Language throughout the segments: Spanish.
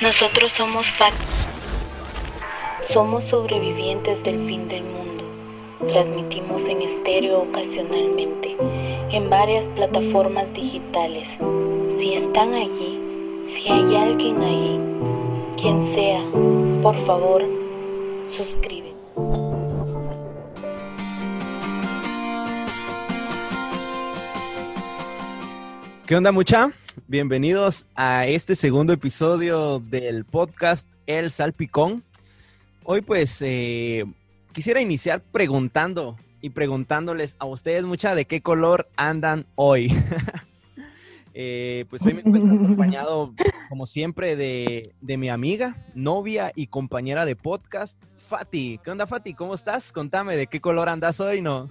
Nosotros somos FAT. Somos sobrevivientes del fin del mundo. Transmitimos en estéreo ocasionalmente, en varias plataformas digitales. Si están allí, si hay alguien ahí, quien sea, por favor, suscribe. ¿Qué onda mucha? Bienvenidos a este segundo episodio del podcast El Salpicón. Hoy pues eh, quisiera iniciar preguntando y preguntándoles a ustedes mucha de qué color andan hoy. Eh, pues hoy me encuentro acompañado como siempre de, de mi amiga, novia y compañera de podcast, Fati. ¿Qué onda Fati? ¿Cómo estás? Contame de qué color andas hoy, ¿no?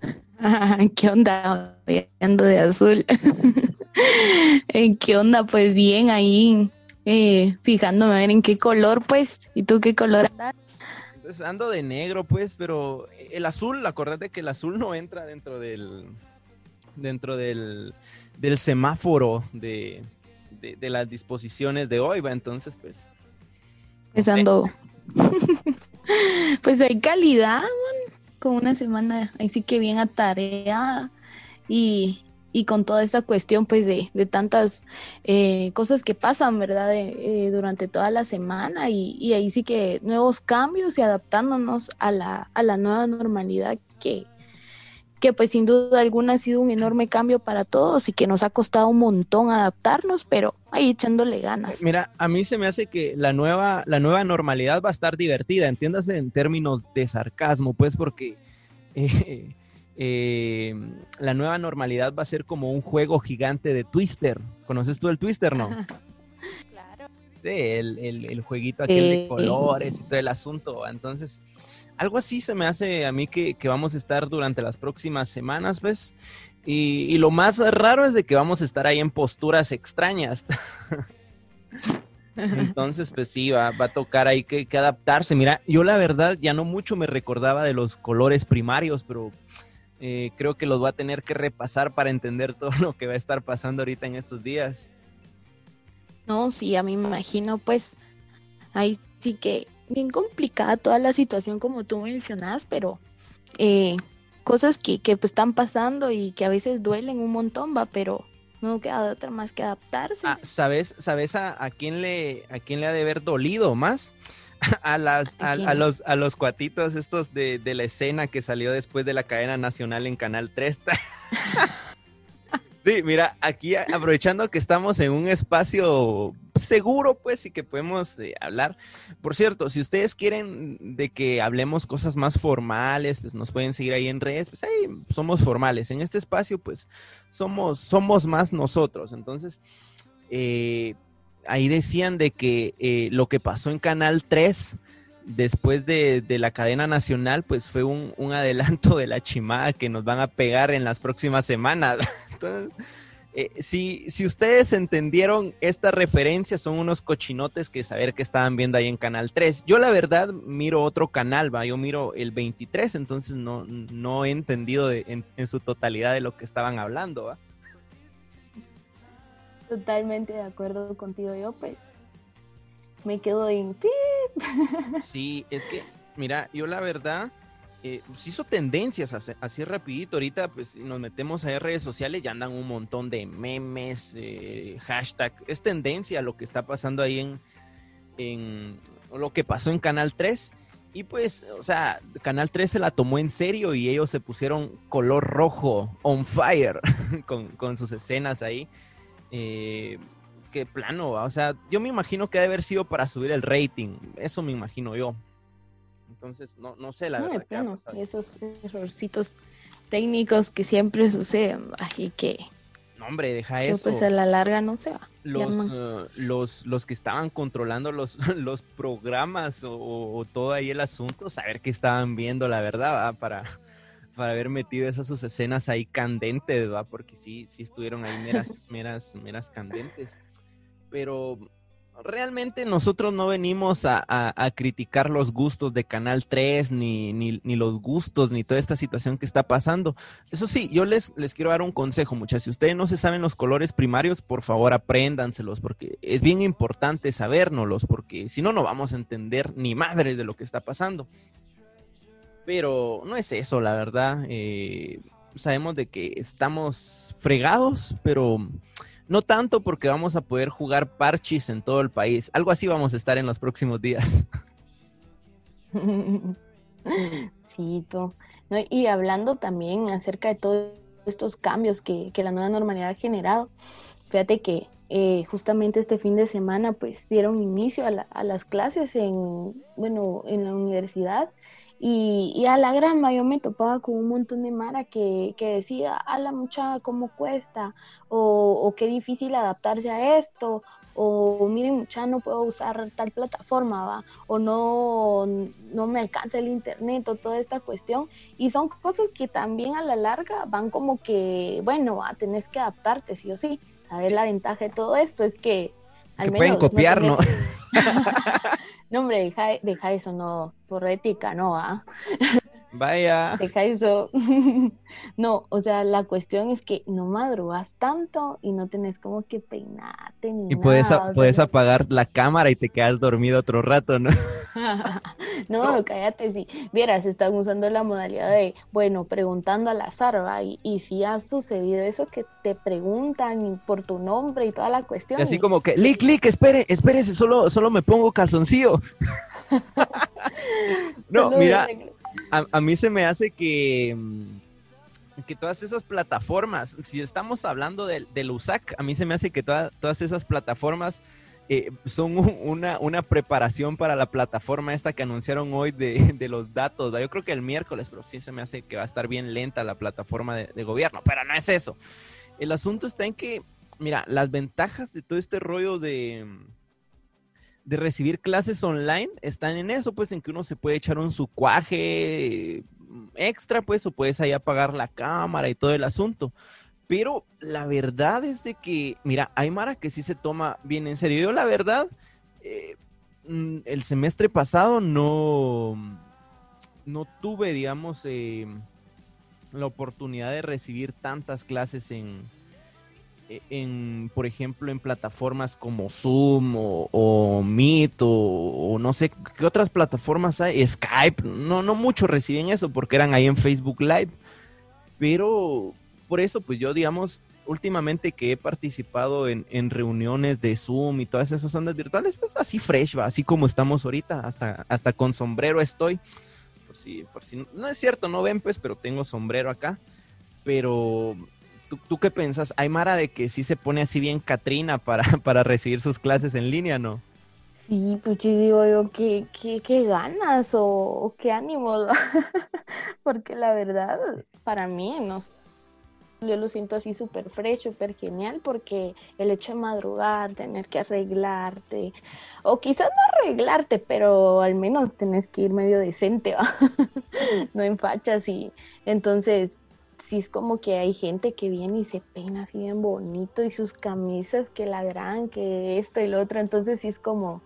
¿Qué onda? Ando de azul. ¿Qué onda? Pues bien, ahí eh, fijándome a ver en qué color, pues. ¿Y tú qué color andas? Pues ando de negro, pues, pero el azul, acordate que el azul no entra dentro del. dentro del, del semáforo de, de, las disposiciones de hoy, va. Entonces, pues. Pues ando. pues hay calidad, con una semana ahí sí que bien atareada y, y con toda esta cuestión pues de, de tantas eh, cosas que pasan, ¿verdad? Eh, durante toda la semana y, y, ahí sí que nuevos cambios y adaptándonos a la, a la nueva normalidad que, que pues sin duda alguna ha sido un enorme cambio para todos y que nos ha costado un montón adaptarnos, pero ahí echándole ganas. Mira, a mí se me hace que la nueva, la nueva normalidad va a estar divertida, entiéndase en términos de sarcasmo, pues porque eh, eh, la nueva normalidad va a ser como un juego gigante de Twister. ¿Conoces tú el Twister, no? claro. Sí, el, el, el jueguito aquel de colores y todo el asunto. Entonces, algo así se me hace a mí que, que vamos a estar durante las próximas semanas, ¿ves? Y, y, lo más raro es de que vamos a estar ahí en posturas extrañas. Entonces, pues sí, va, va a tocar ahí que, que, adaptarse. Mira, yo la verdad ya no mucho me recordaba de los colores primarios, pero eh, creo que los va a tener que repasar para entender todo lo que va a estar pasando ahorita en estos días. No, sí, a mí me imagino, pues ahí sí que bien complicada toda la situación como tú mencionas, pero eh, cosas que, que pues, están pasando y que a veces duelen un montón, va, pero no queda otra más que adaptarse. Ah, ¿Sabes, sabes a, a, quién le, a quién le ha de haber dolido más? A, las, a, a, los, a los cuatitos estos de, de, la escena que salió después de la cadena nacional en Canal 3. sí, mira, aquí aprovechando que estamos en un espacio seguro, pues, y que podemos eh, hablar. Por cierto, si ustedes quieren de que hablemos cosas más formales, pues nos pueden seguir ahí en redes, pues ahí somos formales. En este espacio, pues, somos, somos más nosotros. Entonces, eh, ahí decían de que eh, lo que pasó en Canal 3 después de, de la cadena nacional, pues fue un, un, adelanto de la chimada que nos van a pegar en las próximas semanas. Entonces, eh, si, si ustedes entendieron esta referencia, son unos cochinotes que saber que estaban viendo ahí en Canal 3. Yo la verdad miro otro canal, va, yo miro el 23, entonces no, no he entendido de, en, en, su totalidad de lo que estaban hablando, va. Totalmente de acuerdo contigo, yo pues me quedo en Sí, es que, mira, yo la verdad, eh, pues hizo tendencias así, así, rapidito. Ahorita, pues, nos metemos a redes sociales y andan un montón de memes, eh, hashtag. Es tendencia lo que está pasando ahí en, en lo que pasó en Canal 3. Y pues, o sea, Canal 3 se la tomó en serio y ellos se pusieron color rojo, on fire, con, con sus escenas ahí. Eh, qué plano, o sea, yo me imagino que debe haber sido para subir el rating, eso me imagino yo. Entonces, no, no sé la no, verdad. Plano, esos errorcitos técnicos que siempre suceden, y que... No, hombre, deja eso. Pues a la larga no se va. Los, uh, los, los que estaban controlando los, los programas o, o, todo ahí el asunto, saber qué estaban viendo, la verdad, ¿va? para para haber metido esas sus escenas ahí candentes, ¿va? Porque sí, sí estuvieron ahí meras, meras, meras candentes. Pero, realmente nosotros no venimos a, criticar los gustos de Canal 3, ni, ni, ni, los gustos, ni toda esta situación que está pasando. Eso sí, yo les, les quiero dar un consejo, muchachos. Si ustedes no se saben los colores primarios, por favor apréndanselos, porque es bien importante sabérnoslos, porque si no, no vamos a entender ni madre de lo que está pasando. Pero no es eso, la verdad. Eh, sabemos de que estamos fregados, pero no tanto porque vamos a poder jugar parchis en todo el país. Algo así vamos a estar en los próximos días. Sí, tú. y hablando también acerca de todos estos cambios que, la nueva normalidad ha generado, fíjate que eh, justamente este fin de semana pues dieron inicio a, a, las clases en, bueno, en la universidad y, a la gran mayoría me topaba con un montón de Mara que, decía, a la muchacha, ¿cómo cuesta? O, qué difícil adaptarse a esto. O miren, mucha, no puedo usar tal plataforma, ¿va? O no, no me alcanza el internet o toda esta cuestión. Y son cosas que también a la larga van como que, bueno, tenés que adaptarte, sí o sí. A ver, la ventaja de todo esto es que al menos... Pueden copiar, ¿no? No, hombre, deja, deja eso, no, por ética, no, ¿ah? Vaya. Deja eso. no, o sea, la cuestión es que no madrugas tanto y no tenés como que peinarte ni y puedes, puedes apagar la cámara y te quedas dormido otro rato, ¿no? no, cállate, si vieras, están usando la modalidad de, bueno, preguntando al azar, ¿va? Y, y si ha sucedido eso que te preguntan por tu nombre y toda la cuestión. así como que, lic, lic, espere, espérese, solo, solo me pongo calzoncillo. no, mira a, mí se me hace que, mm, que todas esas plataformas, si estamos hablando del, USAC, a mí se me hace que todas esas plataformas eh, son una, una, preparación para la plataforma esta que anunciaron hoy de, los datos. Yo creo que el miércoles, pero sí se me hace que va a estar bien lenta la plataforma de, de gobierno, pero no es eso. El asunto está en que, mira, las ventajas de todo este rollo de de recibir clases online están en eso, pues en que uno se puede echar un sucuaje extra, pues, o puedes ahí apagar la cámara y todo el asunto. Pero la verdad es de que, mira, hay Mara que sí se toma bien en serio. Yo la verdad, eh, mm, el semestre pasado no, no tuve, digamos, eh, la oportunidad de recibir tantas clases en, en, por ejemplo, en plataformas como Zoom o, Meet o, no sé qué otras plataformas hay, Skype, no, no mucho reciben eso porque eran ahí en Facebook Live, pero por eso, pues yo, digamos, últimamente que he participado en, reuniones de Zoom y todas esas ondas virtuales, pues así fresh, va, así como estamos ahorita, hasta, hasta con sombrero estoy. Por si, por si, no es cierto, no ven pues, pero tengo sombrero acá. Pero ¿Tú, qué piensas? ¿Hay Mara de que sí se pone así bien Katrina para, para recibir sus clases en línea, no? Sí, pues yo digo yo, qué, qué, ganas o, qué ánimo, porque la verdad, para mí, no yo lo siento así súper fresh, súper genial, porque el hecho de madrugar, tener que arreglarte, o quizás no arreglarte, pero al menos tenés que ir medio decente, ¿va? no en fachas y entonces sí es como que hay gente que viene y se peina así bien bonito y sus camisas que la gran, que esto y lo otro, entonces sí es como...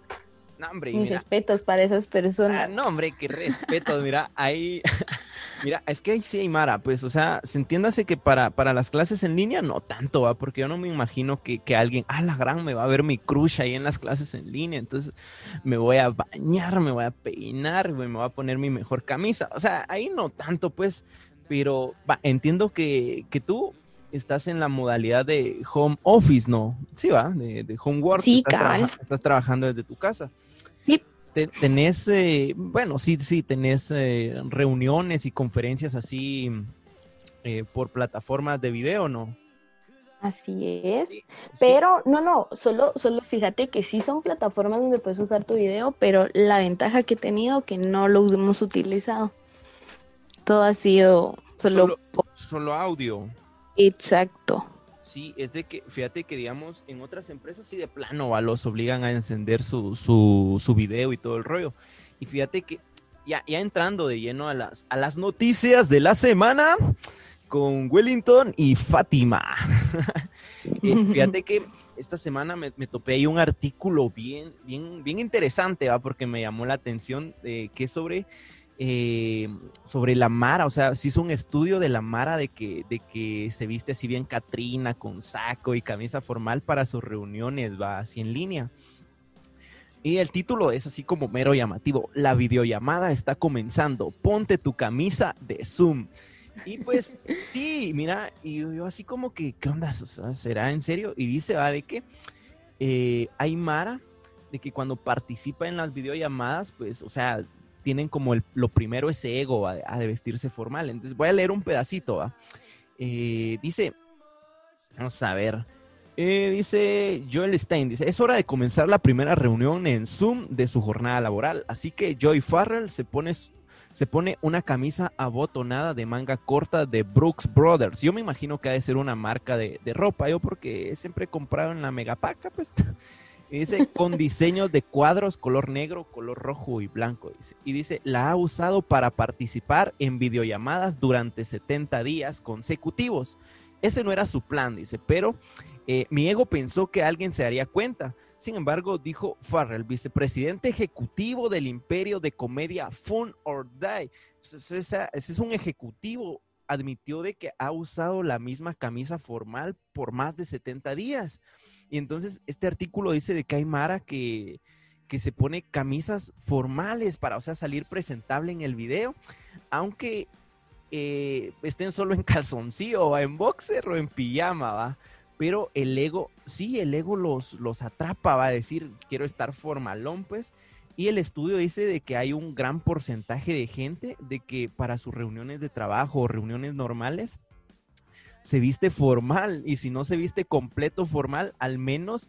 No, hombre, mis respetos para esas personas. Ah, no, hombre, qué respetos, mira, ahí, mira, es que ahí sí hay Mara, pues, o sea, se entiéndase que para, para las clases en línea no tanto, ¿va? porque yo no me imagino que, que alguien, ah, la gran, me va a ver mi crush ahí en las clases en línea, entonces me voy a bañar, me voy a peinar, me voy a poner mi mejor camisa, o sea, ahí no tanto, pues, pero entiendo que, tú estás en la modalidad de home office, ¿no? Sí, va, de, de home work. Sí, estás, estás trabajando desde tu casa. Sí. tenés, eh, bueno, sí, sí, tenés eh, reuniones y conferencias así eh, por plataformas de video, ¿no? Así es, pero no, no, solo, solo fíjate que sí son plataformas donde puedes usar tu video, pero la ventaja que he tenido que no lo hemos utilizado. Todo ha sido solo, solo, audio. Exacto. Sí, es de que, fíjate que digamos, en otras empresas sí de plano los obligan a encender su, su, su video y todo el rollo. Y fíjate que ya, ya entrando de lleno a las, a las noticias de la semana con Wellington y Fátima. Eh, fíjate que esta semana me, topé ahí un artículo bien, bien, bien interesante, ¿va? Porque me llamó la atención eh, que es sobre, eh, sobre la Mara, o sea, se hizo un estudio de la Mara de que, de que se viste así bien Catrina, con saco y camisa formal para sus reuniones, va así en línea. Y el título es así como mero llamativo. La videollamada está comenzando. Ponte tu camisa de Zoom. Y pues sí, mira, y yo así como que, ¿qué onda? ¿Será en serio? Y dice, va, de que eh, hay Mara, de que cuando participa en las videollamadas, pues, o sea, tienen como el, lo primero ese ego a, de vestirse formal. Entonces voy a leer un pedacito. Eh, dice, vamos a ver, eh, dice Joel Stein, dice, es hora de comenzar la primera reunión en Zoom de su jornada laboral, así que Joy Farrell se pone se pone una camisa abotonada de manga corta de Brooks Brothers. Yo me imagino que ha de ser una marca de, ropa, yo porque siempre he comprado en la Megapaca, pues. Y dice, con diseños de cuadros color negro, color rojo y blanco. Dice. Y dice, la ha usado para participar en videollamadas durante 70 días consecutivos. Ese no era su plan, dice, pero eh, mi ego pensó que alguien se daría cuenta. Sin embargo, dijo Farrell, vicepresidente ejecutivo del imperio de comedia Fun or Die. Ese, es un ejecutivo, admitió de que ha usado la misma camisa formal por más de 70 días. Y entonces este artículo dice de que hay Mara que, que se pone camisas formales para, o sea, salir presentable en el video, aunque eh, estén solo en calzoncillo o en boxer o en pijama, ¿va? pero el ego, sí, el ego los, los atrapa, va a decir, quiero estar formalón, pues. Y el estudio dice de que hay un gran porcentaje de gente de que para sus reuniones de trabajo o reuniones normales se viste formal y si no se viste completo formal, al menos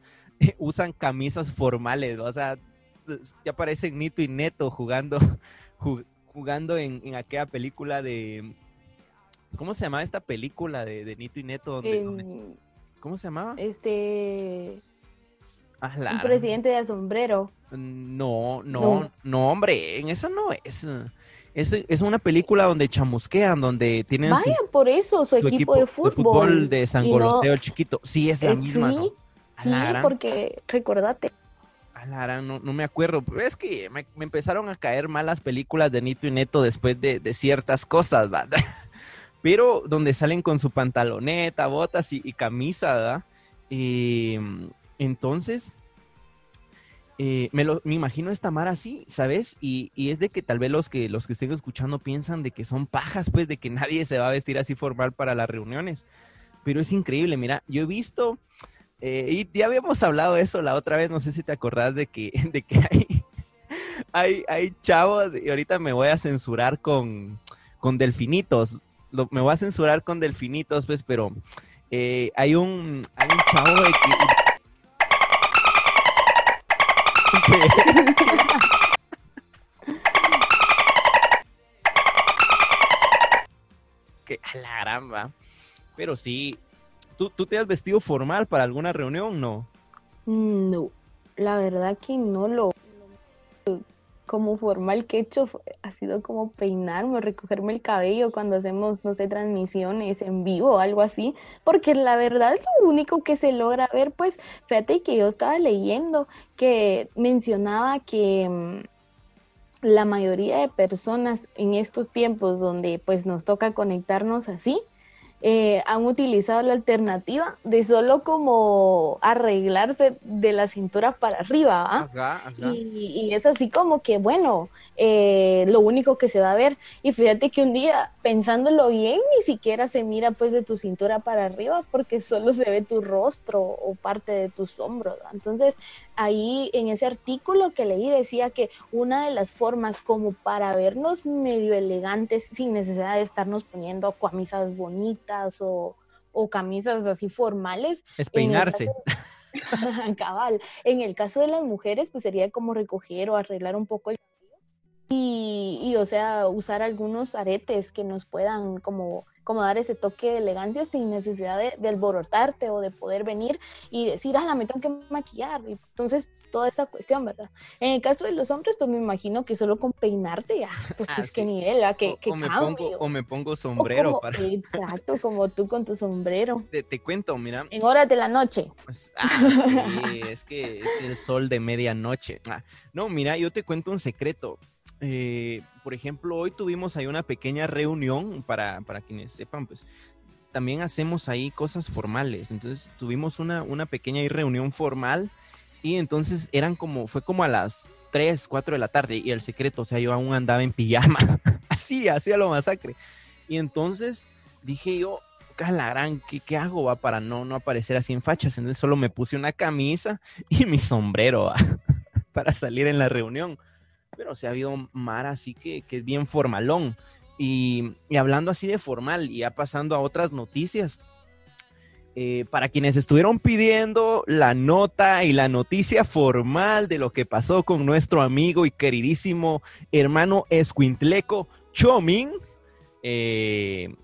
usan camisas formales, o sea, pues, ya parecen Nito y Neto jugando, jugando en, aquella película de, ¿cómo se llama esta película de, Nito y Neto? Donde, ¿Cómo se llamaba? Este. Un presidente de sombrero. No, no, no, hombre, en eso no es. Es, es una película donde chamusquean, donde tienen. Vaya, por eso, su, equipo, de fútbol. De fútbol de Sangoloteo chiquito. Sí, es la eh, misma. Sí, sí porque recordate. A no, no me acuerdo. Es que me, empezaron a caer mal las películas de Nito y Neto después de, de ciertas cosas, ¿verdad? pero donde salen con su pantaloneta, botas y, camisa, ¿verdad? Em, entonces, eh, me, lo, me imagino esta mar así, ¿sabes? Y, es de que tal vez los que, los que estén escuchando piensan de que son pajas, pues, de que nadie se va a vestir así formal para las reuniones. Pero es increíble, mira, yo he visto, eh, y ya habíamos hablado de eso la otra vez, no sé si te acordás de que, hay, hay, chavos, y ahorita me voy a censurar con, con delfinitos me voy a censurar con delfinitos, pues, pero eh, hay un hay un chavo de que a la gran Pero sí, ¿tú, ¿tú te has vestido formal para alguna reunión? No. No, la verdad que no lo como formal que he hecho ha sido como peinarme, recogerme el cabello cuando hacemos, no sé, transmisiones en vivo o algo así, porque la verdad es lo único que se logra ver, pues fíjate que yo estaba leyendo que mencionaba que mm, la mayoría de personas en estos tiempos donde pues nos toca conectarnos así, eh, han utilizado la alternativa de solo como arreglarse de la cintura para arriba, Y, y, es así como que, bueno, eh, lo único que se va a ver. Y fíjate que un día, pensándolo bien, ni siquiera se mira pues de tu cintura para arriba porque solo se ve tu rostro o parte de tus hombros. Entonces, ahí en ese artículo que leí decía que una de las formas como para vernos medio elegantes sin necesidad de estarnos poniendo camisas bonitas o, o camisas así formales. Es peinarse. Cabal. En el caso de las mujeres, pues sería como recoger o arreglar un poco el y, o sea, usar algunos aretes que nos puedan como como dar ese toque de elegancia sin necesidad de, de alborotarte o de poder venir y decir, ah, la me tengo que maquillar. Y entonces, toda esa cuestión, ¿verdad? En el caso de los hombres, pues me imagino que solo con peinarte ya, pues Ah, es sí. que nivel, ¿a? que, o, que o me pongo, o me pongo sombrero como- para... Exacto, como tú con tu sombrero. Te, te cuento, mira, En horas de la noche. Pues, ah, sí, es que es el sol de medianoche. Ah, no, mira, yo te cuento un secreto. Eh, por ejemplo, hoy tuvimos ahí una pequeña reunión para, para quienes sepan, pues también hacemos ahí cosas formales. Entonces tuvimos una, una pequeña reunión formal y entonces eran como, fue como a las 3, 4 de la tarde y el secreto, o sea, yo aún andaba en pijama. Así, hacía lo masacre. Y entonces dije yo, la gran, ¿qué, qué hago va para no, no aparecer así en fachas? Entonces solo me puse una camisa y mi sombrero para salir en la reunión. Pero se ha habido mar así que, que es bien formalón. Y, y hablando así de formal y ya pasando a otras noticias, eh, para quienes estuvieron pidiendo la nota y la noticia formal de lo que pasó con nuestro amigo y queridísimo hermano Escuintleco Chomin, eh,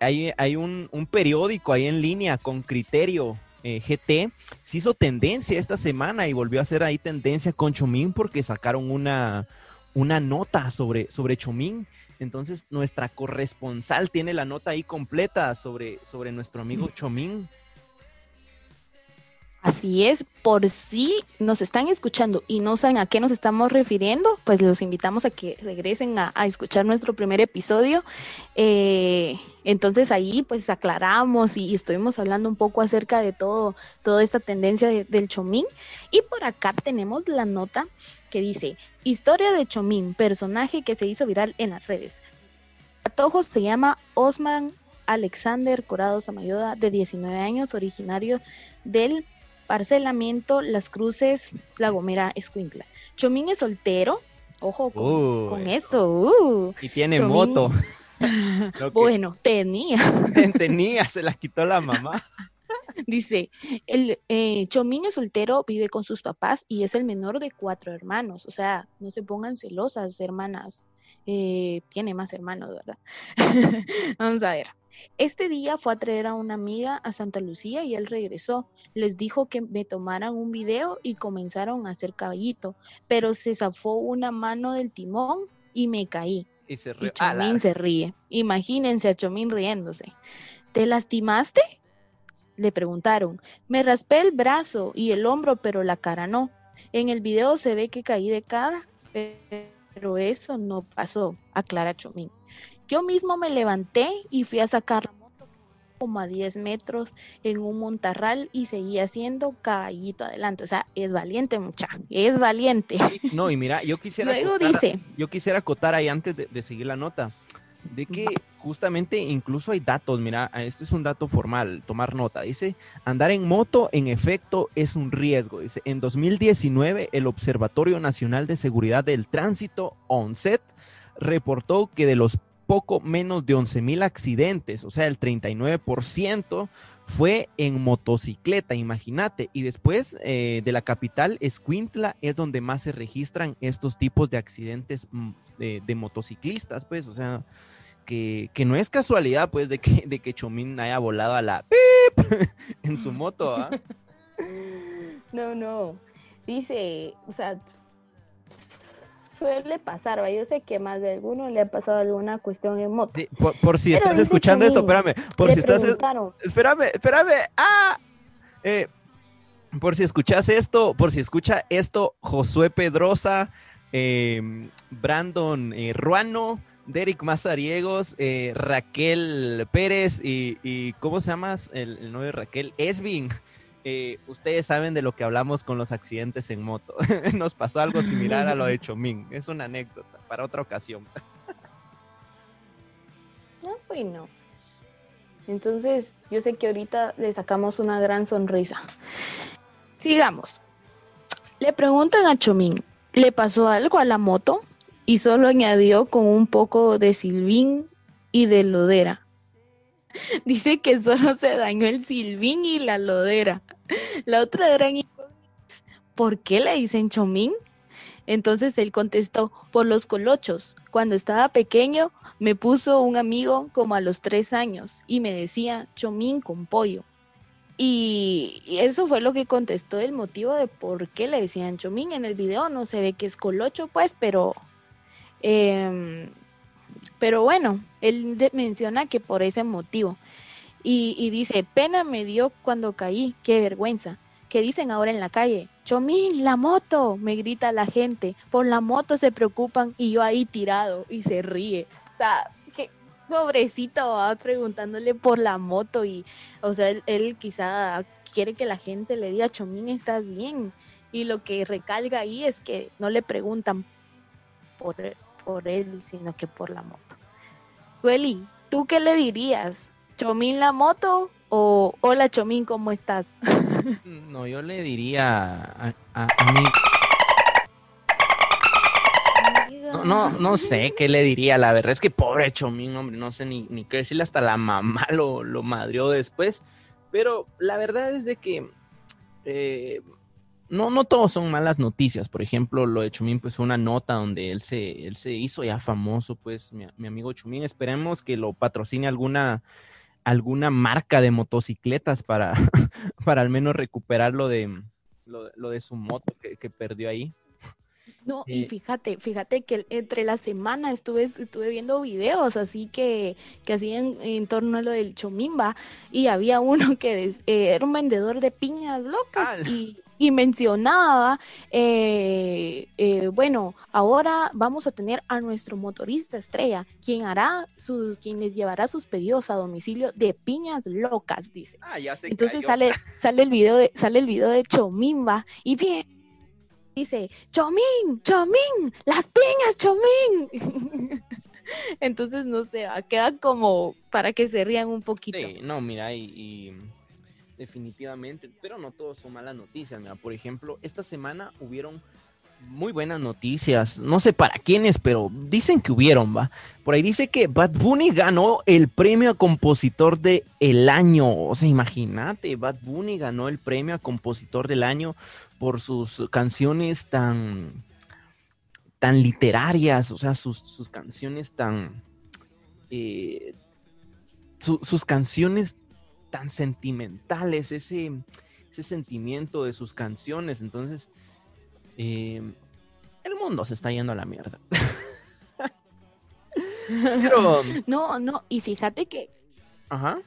hay, hay un, un periódico ahí en línea con criterio eh, GT, se hizo tendencia esta semana y volvió a ser ahí tendencia con Chomín porque sacaron una, una nota sobre, sobre Chomín. Entonces nuestra corresponsal tiene la nota ahí completa sobre, sobre nuestro amigo Chomín. Así es, por si nos están escuchando y no saben a qué nos estamos refiriendo, pues los invitamos a que regresen a, escuchar nuestro primer episodio. Eh, entonces ahí pues aclaramos y, estuvimos hablando un poco acerca de todo, toda esta tendencia de- del chomín. Y por acá tenemos la nota que dice, historia de chomín, personaje que se hizo viral en las redes. Patojo se llama Osman Alexander Corado Samayoda, de 19 años, originario del parcelamiento Las Cruces, La Gomera, Escuintla. Chomín es soltero, ojo con, eso. uh. Y tiene Chomín. moto. Que Bueno, tenía. tenía, se la quitó la mamá. Dice, el eh, Chomín es soltero, vive con sus papás y es el menor de cuatro hermanos. O sea, no se pongan celosas, hermanas. Eh, tiene más hermanos, ¿verdad? Vamos a ver. Este día fue a traer a una amiga a Santa Lucía y él regresó. Les dijo que me tomaran un video y comenzaron a hacer caballito, pero se zafó una mano del timón y me caí. Y se Y Chomín se ríe. Imagínense a Chomín riéndose. ¿Te lastimaste? Le preguntaron. Me raspé el brazo y el hombro, pero la cara no. En el video se ve que caí de cara, pero eso no pasó, aclara Chomín. Yo mismo me levanté y fui a sacar la moto como a 10 metros en un montarral y seguí haciendo caballito adelante. O sea, es valiente, mucha, es valiente. No, y mira, yo quisiera Luego acotar- dice, yo quisiera acotar ahí antes de, de seguir la nota, de que justamente incluso hay datos, mira, este es un dato formal, tomar nota, dice, andar en moto en efecto es un riesgo, dice, en 2019 el Observatorio Nacional de Seguridad del Tránsito, ONSET, reportó que de los poco menos de 11 mil accidentes, o sea, el 39%, fue en motocicleta, imagínate. Y después eh, de la capital, Escuintla, es donde más se registran estos tipos de accidentes mm, de, de motociclistas, pues, o sea, que, que no es casualidad, pues, de que, de que Chomín haya volado a la pip en su moto, ¿ah? No, no. Dice, o sea, suele pasar, ¿va? Yo sé que más de alguno le ha pasado alguna cuestión en moto. Sí, por, por si Pero estás escuchando esto, espérame, por si estás... Espérame, espérame. ¡Ah! Eh, por si escuchas esto, por si escucha esto, Josué Pedrosa, eh, Brandon eh, Ruano, Derek Mazariegos, eh, Raquel Pérez y, ¿cómo se llama el, el de Raquel? Esvin. Eh, ustedes saben de lo que hablamos con los accidentes en moto. Nos pasó algo similar a lo de Chomín. Es una anécdota para otra ocasión. no, pues. Entonces, yo sé que ahorita le sacamos una gran sonrisa. Sigamos. Le preguntan a Chomín, ¿le pasó algo a la moto? Y solo añadió con un poco de silbín y de lodera. Dice que solo se dañó el silbín y la lodera. La otra gran ¿por qué le dicen Chomín? Entonces él contestó, por los colochos. Cuando estaba pequeño, me puso un amigo como a los tres años y me decía chomín con pollo. Y eso fue lo que contestó el motivo de por qué le decían chomín. En el video no se ve que es colocho, pues, pero... Em, pero bueno, él menciona que por ese motivo. Y, dice, pena me dio cuando caí, qué vergüenza. ¿Qué dicen ahora en la calle? Chomín, la moto, me grita la gente. Por la moto se preocupan y yo ahí tirado y se ríe. O sea, qué pobrecito va preguntándole por la moto y, o sea, él, quizá quiere que la gente le diga, Chomín, estás bien. Y lo que recalga ahí es que no le preguntan por, por él, sino que por la moto. Welly, ¿tú qué le dirías? ¿Chomín la moto o hola Chomín, ¿cómo estás? No, yo le diría a, mí. No, no, no, sé qué le diría, la verdad es que pobre Chomín, hombre, no sé ni, ni qué decirle, hasta la mamá lo, lo madrió después, pero la verdad es de que eh, no, no todos son malas noticias, por ejemplo, lo de Chomín pues fue una nota donde él se, él se hizo ya famoso, pues mi, mi amigo Chomín, esperemos que lo patrocine alguna alguna marca de motocicletas para, para al menos recuperar lo de, lo, de su moto que, perdió ahí. No, y eh, fíjate, fíjate que entre la semana estuve, estuve viendo videos así que, que hacían en torno a lo del chomimba y había uno que eh, era un vendedor de piñas locas y, y mencionaba, eh, eh, bueno, ahora vamos a tener a nuestro motorista estrella, quien hará sus, quien les llevará sus pedidos a domicilio de piñas locas, dice. Ah, ya se Entonces sale, sale el video de, sale el video de Chomimba y bien dice, Chomín, Chomín, las piñas, Chomín. Entonces, no sé, queda como para que se rían un poquito. Sí, no, mira, y definitivamente, pero no todos son malas noticias. Mira, por ejemplo, esta semana hubieron muy buenas noticias. No sé para quiénes, pero dicen que hubieron, va. Por ahí dice que Bad Bunny ganó el premio a compositor del el año. O sea, imagínate, Bad Bunny ganó el premio a compositor del año por sus canciones tan tan literarias, o sea, sus, canciones tan eh, sus canciones tan sentimentales, ese, ese sentimiento de sus canciones. Entonces, eh, el mundo se está yendo a la mierda. No, no, y fíjate que... Ajá.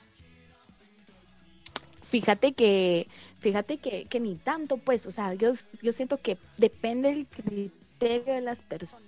Fíjate que, fíjate que, que ni tanto, pues, o sea, yo, yo siento que depende del criterio de las personas.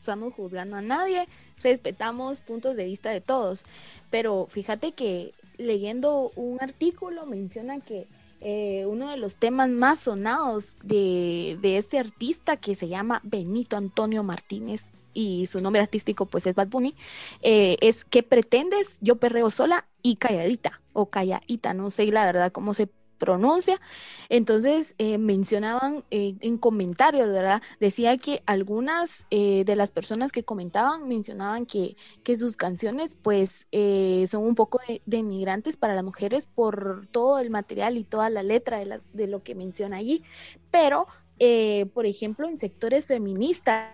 Estamos juzgando a nadie, respetamos puntos de vista de todos, pero fíjate que leyendo un artículo menciona que eh, uno de los temas más sonados de, de este artista que se llama Benito Antonio Martínez y su nombre artístico pues es Bad Bunny, eh, es ¿Qué pretendes? Yo perreo sola y calladita o calladita, no sé la verdad cómo se pronuncia. Entonces eh, mencionaban eh, en comentarios, ¿verdad? Decía que algunas eh, de las personas que comentaban mencionaban que, que sus canciones pues son un poco denigrantes para las mujeres por todo el material y toda la letra de, de lo que menciona allí. Pero, por ejemplo, en sectores feministas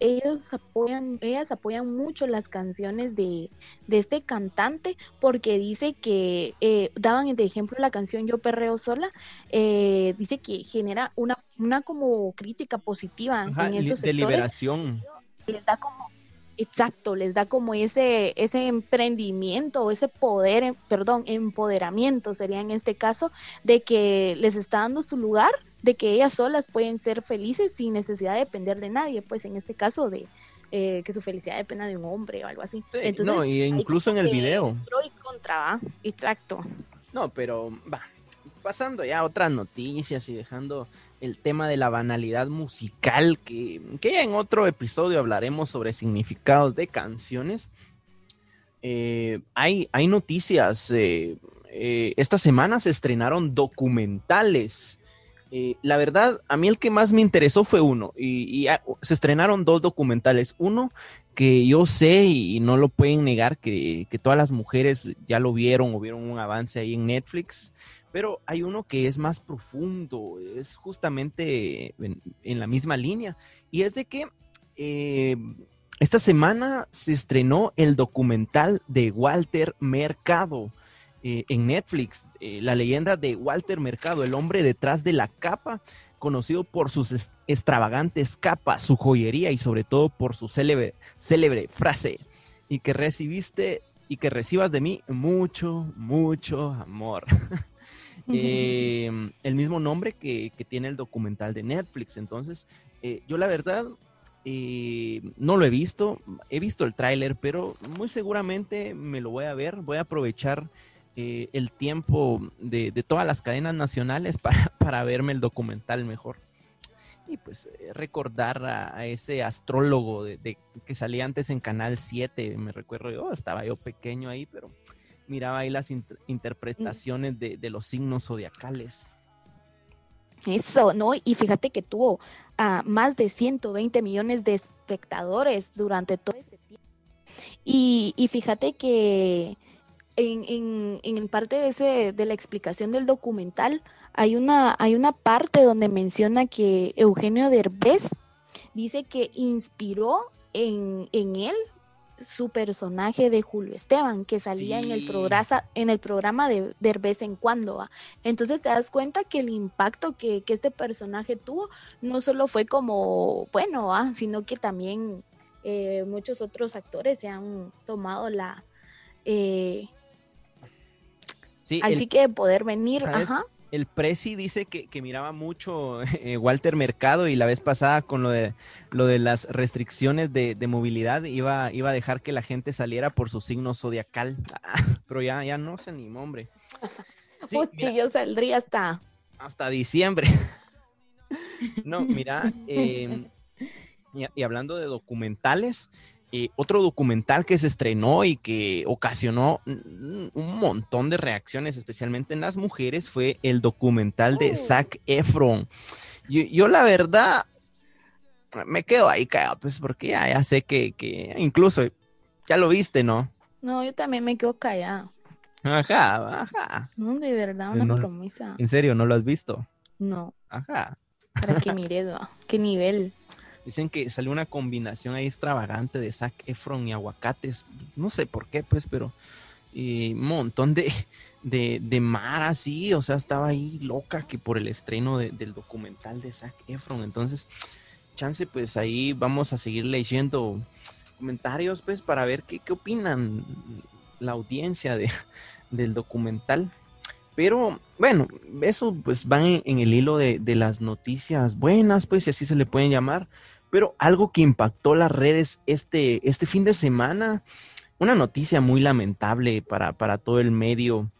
ellos apoyan, ellas apoyan mucho las canciones de, este cantante porque dice que, eh, daban de ejemplo la canción Yo Perreo Sola, eh, dice que genera una, una como crítica positiva en estos de liberación. Les da como, exacto, les da como ese, ese emprendimiento, ese poder, perdón, empoderamiento sería en este caso, de que les está dando su lugar de que ellas solas pueden ser felices sin necesidad de depender de nadie, pues en este caso de eh, que su felicidad dependa de un hombre o algo así. Entonces, no, y incluso en el video. Pro y contra, Exacto. No, pero va, pasando ya a otras noticias y dejando el tema de la banalidad musical, que, que ya en otro episodio hablaremos sobre significados de canciones. Eh, hay, hay noticias. Eh, esta semana se estrenaron documentales Eh, la verdad, a mí el que más me interesó fue uno, y, se estrenaron dos documentales. Uno que yo sé y no lo pueden negar que, todas las mujeres ya lo vieron o vieron un avance ahí en Netflix, pero hay uno que es más profundo, es justamente en, la misma línea, y es de que eh, esta semana se estrenó el documental de Walter Mercado. Eh, en Netflix, eh, la leyenda de Walter Mercado, el hombre detrás de la capa, conocido por sus extravagantes capas, su joyería y sobre todo por su célebre, célebre frase, y que recibiste y que recibas de mí mucho, mucho amor. Em, el mismo nombre que, tiene el documental de Netflix. Entonces, eh, yo la verdad no lo he visto, he visto el tráiler, pero muy seguramente me lo voy a ver, voy a aprovechar eh, el tiempo de, todas las cadenas nacionales para, verme el documental mejor. Y pues eh, recordar a, ese astrólogo de, que salía antes en Canal 7, me recuerdo yo, estaba yo pequeño ahí, pero miraba ahí las interpretaciones de, los signos zodiacales. Eso, ¿no? Y fíjate que tuvo a más de 120 millones de espectadores durante todo ese tiempo. Y, y fíjate que en, en, parte de, ese, de la explicación del documental hay una, hay una parte donde menciona que Eugenio Derbez dice que inspiró en, él su personaje de Julio Esteban, que salía en, el programa, en el programa de Derbez en cuando. Entonces te das cuenta que el impacto que, este personaje tuvo no solo fue como, bueno, sino que también eh, muchos otros actores se han tomado la, eh, Así que poder venir, ajá. El Prezi dice que, miraba mucho eh, Walter Mercado y la vez pasada con lo de, lo de las restricciones de, movilidad iba, iba a dejar que la gente saliera por su signo zodiacal. pero ya, ya no se animó, hombre. Sí, yo saldría hasta... Hasta diciembre. no, mira, em, y hablando de documentales, eh, otro documental que se estrenó y que ocasionó un montón de reacciones, especialmente en las mujeres, fue el documental de oh. Zac Efron. Yo, la verdad me quedo ahí callado, pues porque ya, sé que, incluso ya lo viste, ¿no? No, yo también me quedo callado. Ajá, ajá. No, de verdad, una promesa. ¿En serio, no lo has visto? No. Ajá. Para que mire, qué nivel. Dicen que salió una combinación ahí extravagante de Zac Efron y aguacates. No sé por qué, pues, pero un montón de, de, mar así. O sea, estaba ahí loca que por el estreno del documental de Zac Efron. Entonces, chance, pues ahí vamos a seguir leyendo comentarios, pues, para ver qué, qué opinan la audiencia de, del documental. Pero bueno, eso pues va en, en el hilo de, de, las noticias buenas, pues si así se le pueden llamar. Pero algo que impactó las redes este, este fin de semana, una noticia muy lamentable para, para todo el medio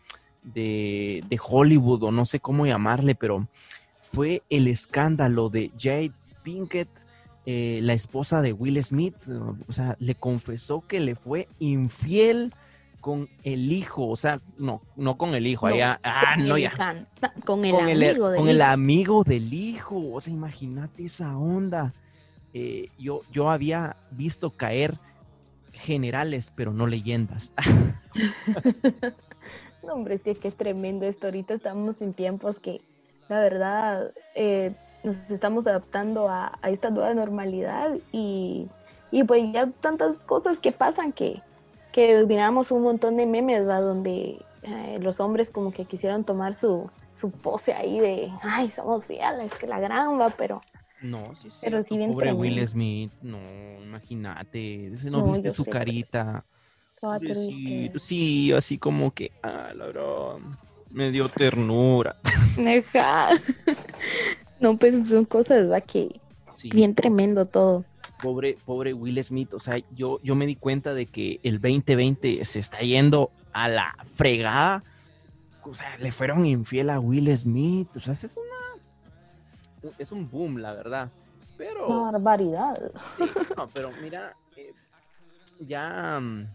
de, Hollywood, o no sé cómo llamarle, pero fue el escándalo de Jade Pinkett, eh, la esposa de Will Smith. O sea, le confesó que le fue infiel con el hijo, o sea, no, no con el hijo, allá, ah, no, ya. Con el amigo del Con el amigo del hijo, o sea, imagínate esa onda. Eh, yo, yo había visto caer generales, pero no leyendas. no, hombre, es que es tremendo esto. Ahorita estamos en tiempos que, la verdad, eh, nos estamos adaptando a, esta nueva normalidad y, pues ya tantas cosas que pasan que, que miramos un montón de memes, ¿va? Donde eh, los hombres como que quisieron tomar su, su pose ahí de, ay, somos fieles, que la gran va, pero no, sí, sí. Pero Pobre Will Smith, no, imagínate. no, viste su carita. Sí, sí, así como que, ah, la verdad, me dio ternura. no, pues son cosas, ¿verdad? Que bien tremendo todo. Pobre, pobre Will Smith, o sea, yo, yo me di cuenta de que el 2020 se está yendo a la fregada. O sea, le fueron infiel a Will Smith. O sea, es una es un boom, la verdad. Pero. Barbaridad. no, pero mira, eh, ya. Mm,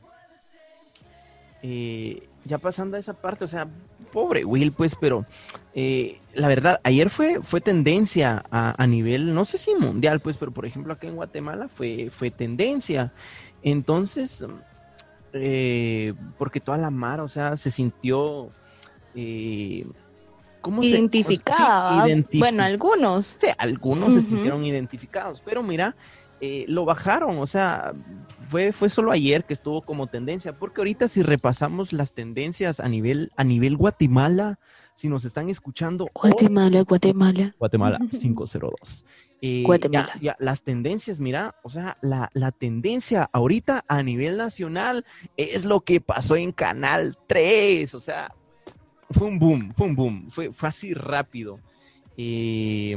eh, ya pasando a esa parte, o sea, pobre Will, pues, pero eh, la verdad, ayer fue, fue tendencia a, nivel, no sé si mundial, pues, pero por ejemplo acá en Guatemala fue, fue tendencia. Entonces, eh, porque toda la mar, o sea, se sintió... Eh, ¿cómo identificada. bueno, algunos. algunos se sintieron identificados, pero mira, eh, lo bajaron, o sea, fue, fue solo ayer que estuvo como tendencia, porque ahorita si repasamos las tendencias a nivel, a nivel Guatemala, si nos están escuchando. Guatemala, Guatemala. Guatemala 502. Eh, Guatemala. Ya, las tendencias, mira, o sea, la, la, tendencia ahorita a nivel nacional es lo que pasó en Canal 3, o sea, fue un boom, fue un boom, fue, fue así rápido. Eh,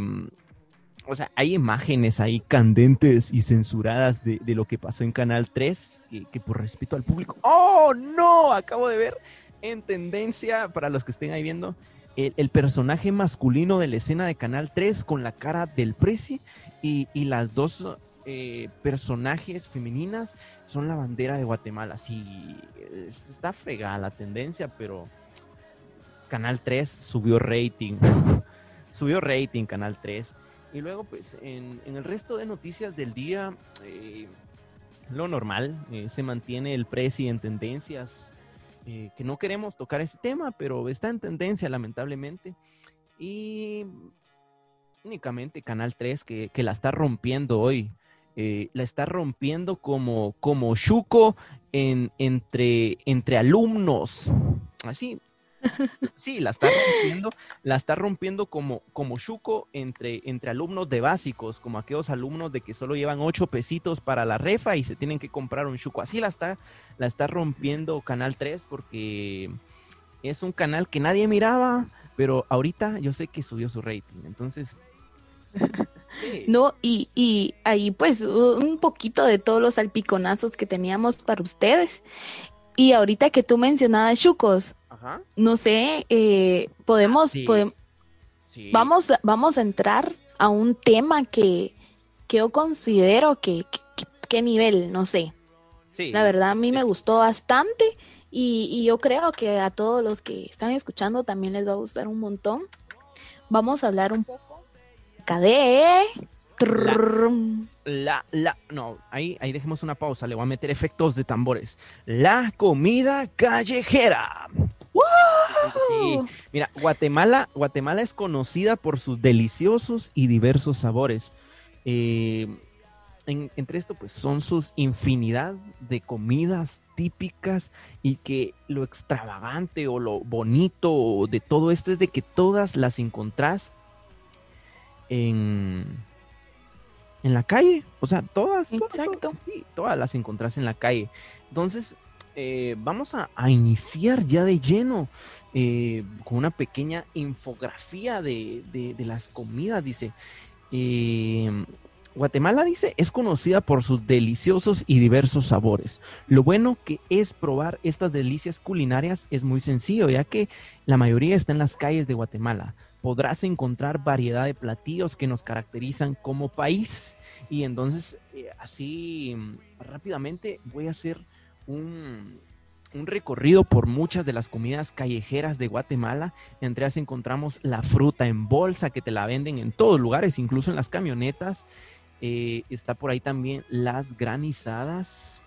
o sea, hay imágenes ahí candentes y censuradas de, lo que pasó en Canal 3, que, por respeto al público, ¡oh, no! Acabo de ver en tendencia, para los que estén ahí viendo, el, personaje masculino de la escena de Canal 3 con la cara del Prezi y, las dos eh, personajes femeninas son la bandera de Guatemala. Sí, está fregada la tendencia, pero Canal 3 subió rating. subió rating Canal 3. Y luego, pues, en, el resto de noticias del día, eh, lo normal, eh, se mantiene el precio en tendencias, eh, que no queremos tocar ese tema, pero está en tendencia, lamentablemente. Y únicamente Canal 3, que, la está rompiendo hoy. la está rompiendo como, como Chuco en, entre, entre alumnos. Así, Sí, la está rompiendo, la está rompiendo como, como Chuco entre, entre alumnos de básicos, como aquellos alumnos de que solo llevan ocho pesitos para la refa y se tienen que comprar un Chuco. Así la está, la está rompiendo Canal 3 porque es un canal que nadie miraba, pero ahorita yo sé que subió su rating. Entonces, No, y, y, ahí pues un poquito de todos los alpiconazos que teníamos para ustedes. Y ahorita que tú mencionabas Chucos, no sé, eh, podemos, ah, Vamos, vamos a entrar a un tema que, que yo considero que, qué nivel, no sé. La verdad a mí me gustó bastante y, yo creo que a todos los que están escuchando también les va a gustar un montón. Vamos a hablar un poco de la, la, no, ahí, ahí dejemos una pausa, le voy a meter efectos de tambores. La comida callejera. Mira, Guatemala, Guatemala es conocida por sus deliciosos y diversos sabores. Eh, entre esto, pues son sus infinidad de comidas típicas y que lo extravagante o lo bonito de todo esto es de que todas las encontrás en en la calle. O sea, todas, Exacto. sí, todas las encontrás en la calle. Entonces, eh, vamos a, iniciar ya de lleno eh, con una pequeña infografía de, las comidas. Dice, eh, Guatemala dice, es conocida por sus deliciosos y diversos sabores. Lo bueno que es probar estas delicias culinarias es muy sencillo, ya que la mayoría está en las calles de Guatemala podrás encontrar variedad de platillos que nos caracterizan como país. Y entonces, así mm, rápidamente voy a hacer un, recorrido por muchas de las comidas callejeras de Guatemala. Entre ellas encontramos la fruta en bolsa que te la venden en todos lugares, incluso en las camionetas. Eh, está por ahí también las granizadas,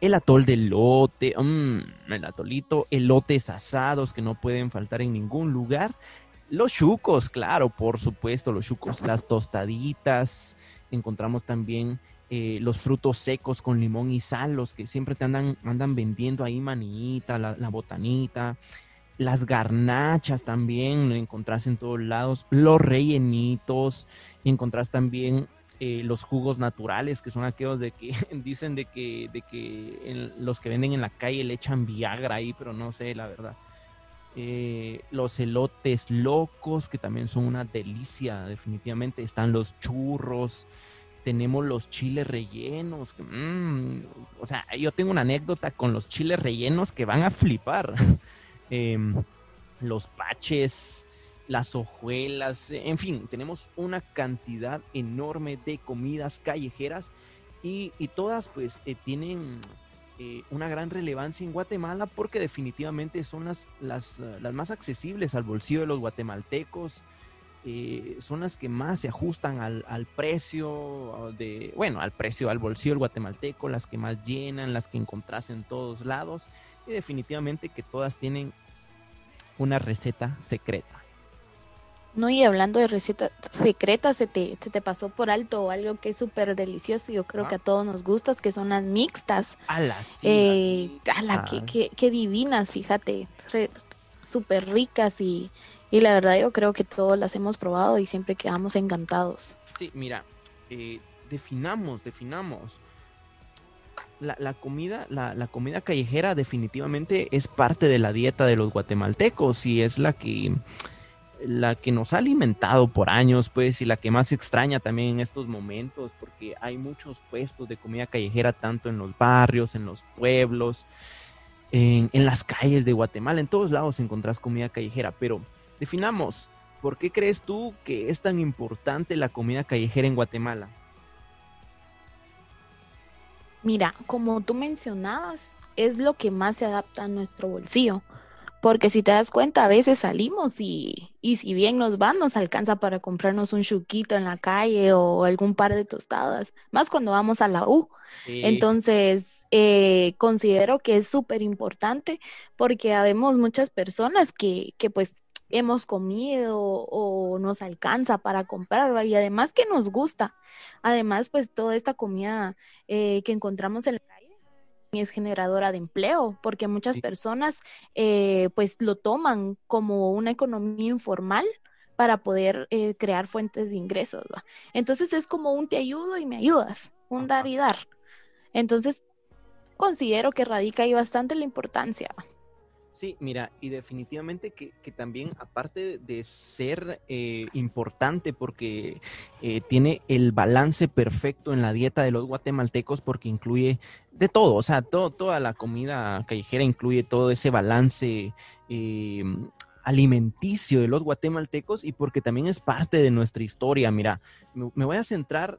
el atol de lote, mm, el atolito, elotes asados que no pueden faltar en ningún lugar. Los chucos, claro, por supuesto, los chucos, las tostaditas, encontramos también eh, los frutos secos con limón y sal, los que siempre te andan, vendiendo ahí manita, la, botanita, las garnachas también, lo encontrás en todos lados, los rellenitos, encontrás también eh, los jugos naturales, que son aquellos de que dicen de que, de que los que venden en la calle le echan Viagra ahí, pero no sé, la verdad. Eh, los elotes locos, que también son una delicia, definitivamente. Están los churros, tenemos los chiles rellenos. Mm, o sea, yo tengo una anécdota con los chiles rellenos que van a flipar. Em, los paches, las hojuelas, en fin, tenemos una cantidad enorme de comidas callejeras y, todas pues eh, tienen eh, una gran relevancia en Guatemala porque definitivamente son las, las, las más accesibles al bolsillo de los guatemaltecos. Eh, son las que más se ajustan al, al, precio de, bueno, al precio, al bolsillo del guatemalteco, las que más llenan, las que encontrás en todos lados y definitivamente que todas tienen una receta secreta. No, y hablando de recetas secretas, se te, te pasó por alto algo que es súper delicioso y yo creo que a todos nos gusta, que son las mixtas. A las eh, a la que, que, divinas, fíjate, súper ricas y, y, la verdad yo creo que todos las hemos probado y siempre quedamos encantados. Sí, mira, eh, definamos, definamos. La, la, comida, la, la, comida callejera definitivamente es parte de la dieta de los guatemaltecos y es la que la que nos ha alimentado por años, pues, y la que más extraña también en estos momentos, porque hay muchos puestos de comida callejera, tanto en los barrios, en los pueblos, en, las calles de Guatemala, en todos lados encontrás comida callejera, pero definamos, ¿por qué crees tú que es tan importante la comida callejera en Guatemala? Mira, como tú mencionabas, es lo que más se adapta a nuestro bolsillo. Porque si te das cuenta, a veces salimos y, y si bien nos van, nos alcanza para comprarnos un chuquito en la calle o algún par de tostadas, más cuando vamos a la U. Entonces, eh, considero que es súper importante porque habemos muchas personas que, que pues hemos comido o nos alcanza para comprar y además que nos gusta. Además, pues toda esta comida eh, que encontramos en la es generadora de empleo, porque muchas personas eh, pues lo toman como una economía informal para poder eh, crear fuentes de ingresos. Entonces es como un te ayudo y me ayudas, un dar y dar. Entonces considero que radica ahí bastante la importancia. Sí, mira, y definitivamente que, también, aparte de ser eh, importante porque eh, tiene el balance perfecto en la dieta de los guatemaltecos porque incluye de todo, o sea, todo, toda la comida callejera incluye todo ese balance eh, alimenticio de los guatemaltecos y porque también es parte de nuestra historia. Mira, me, voy a centrar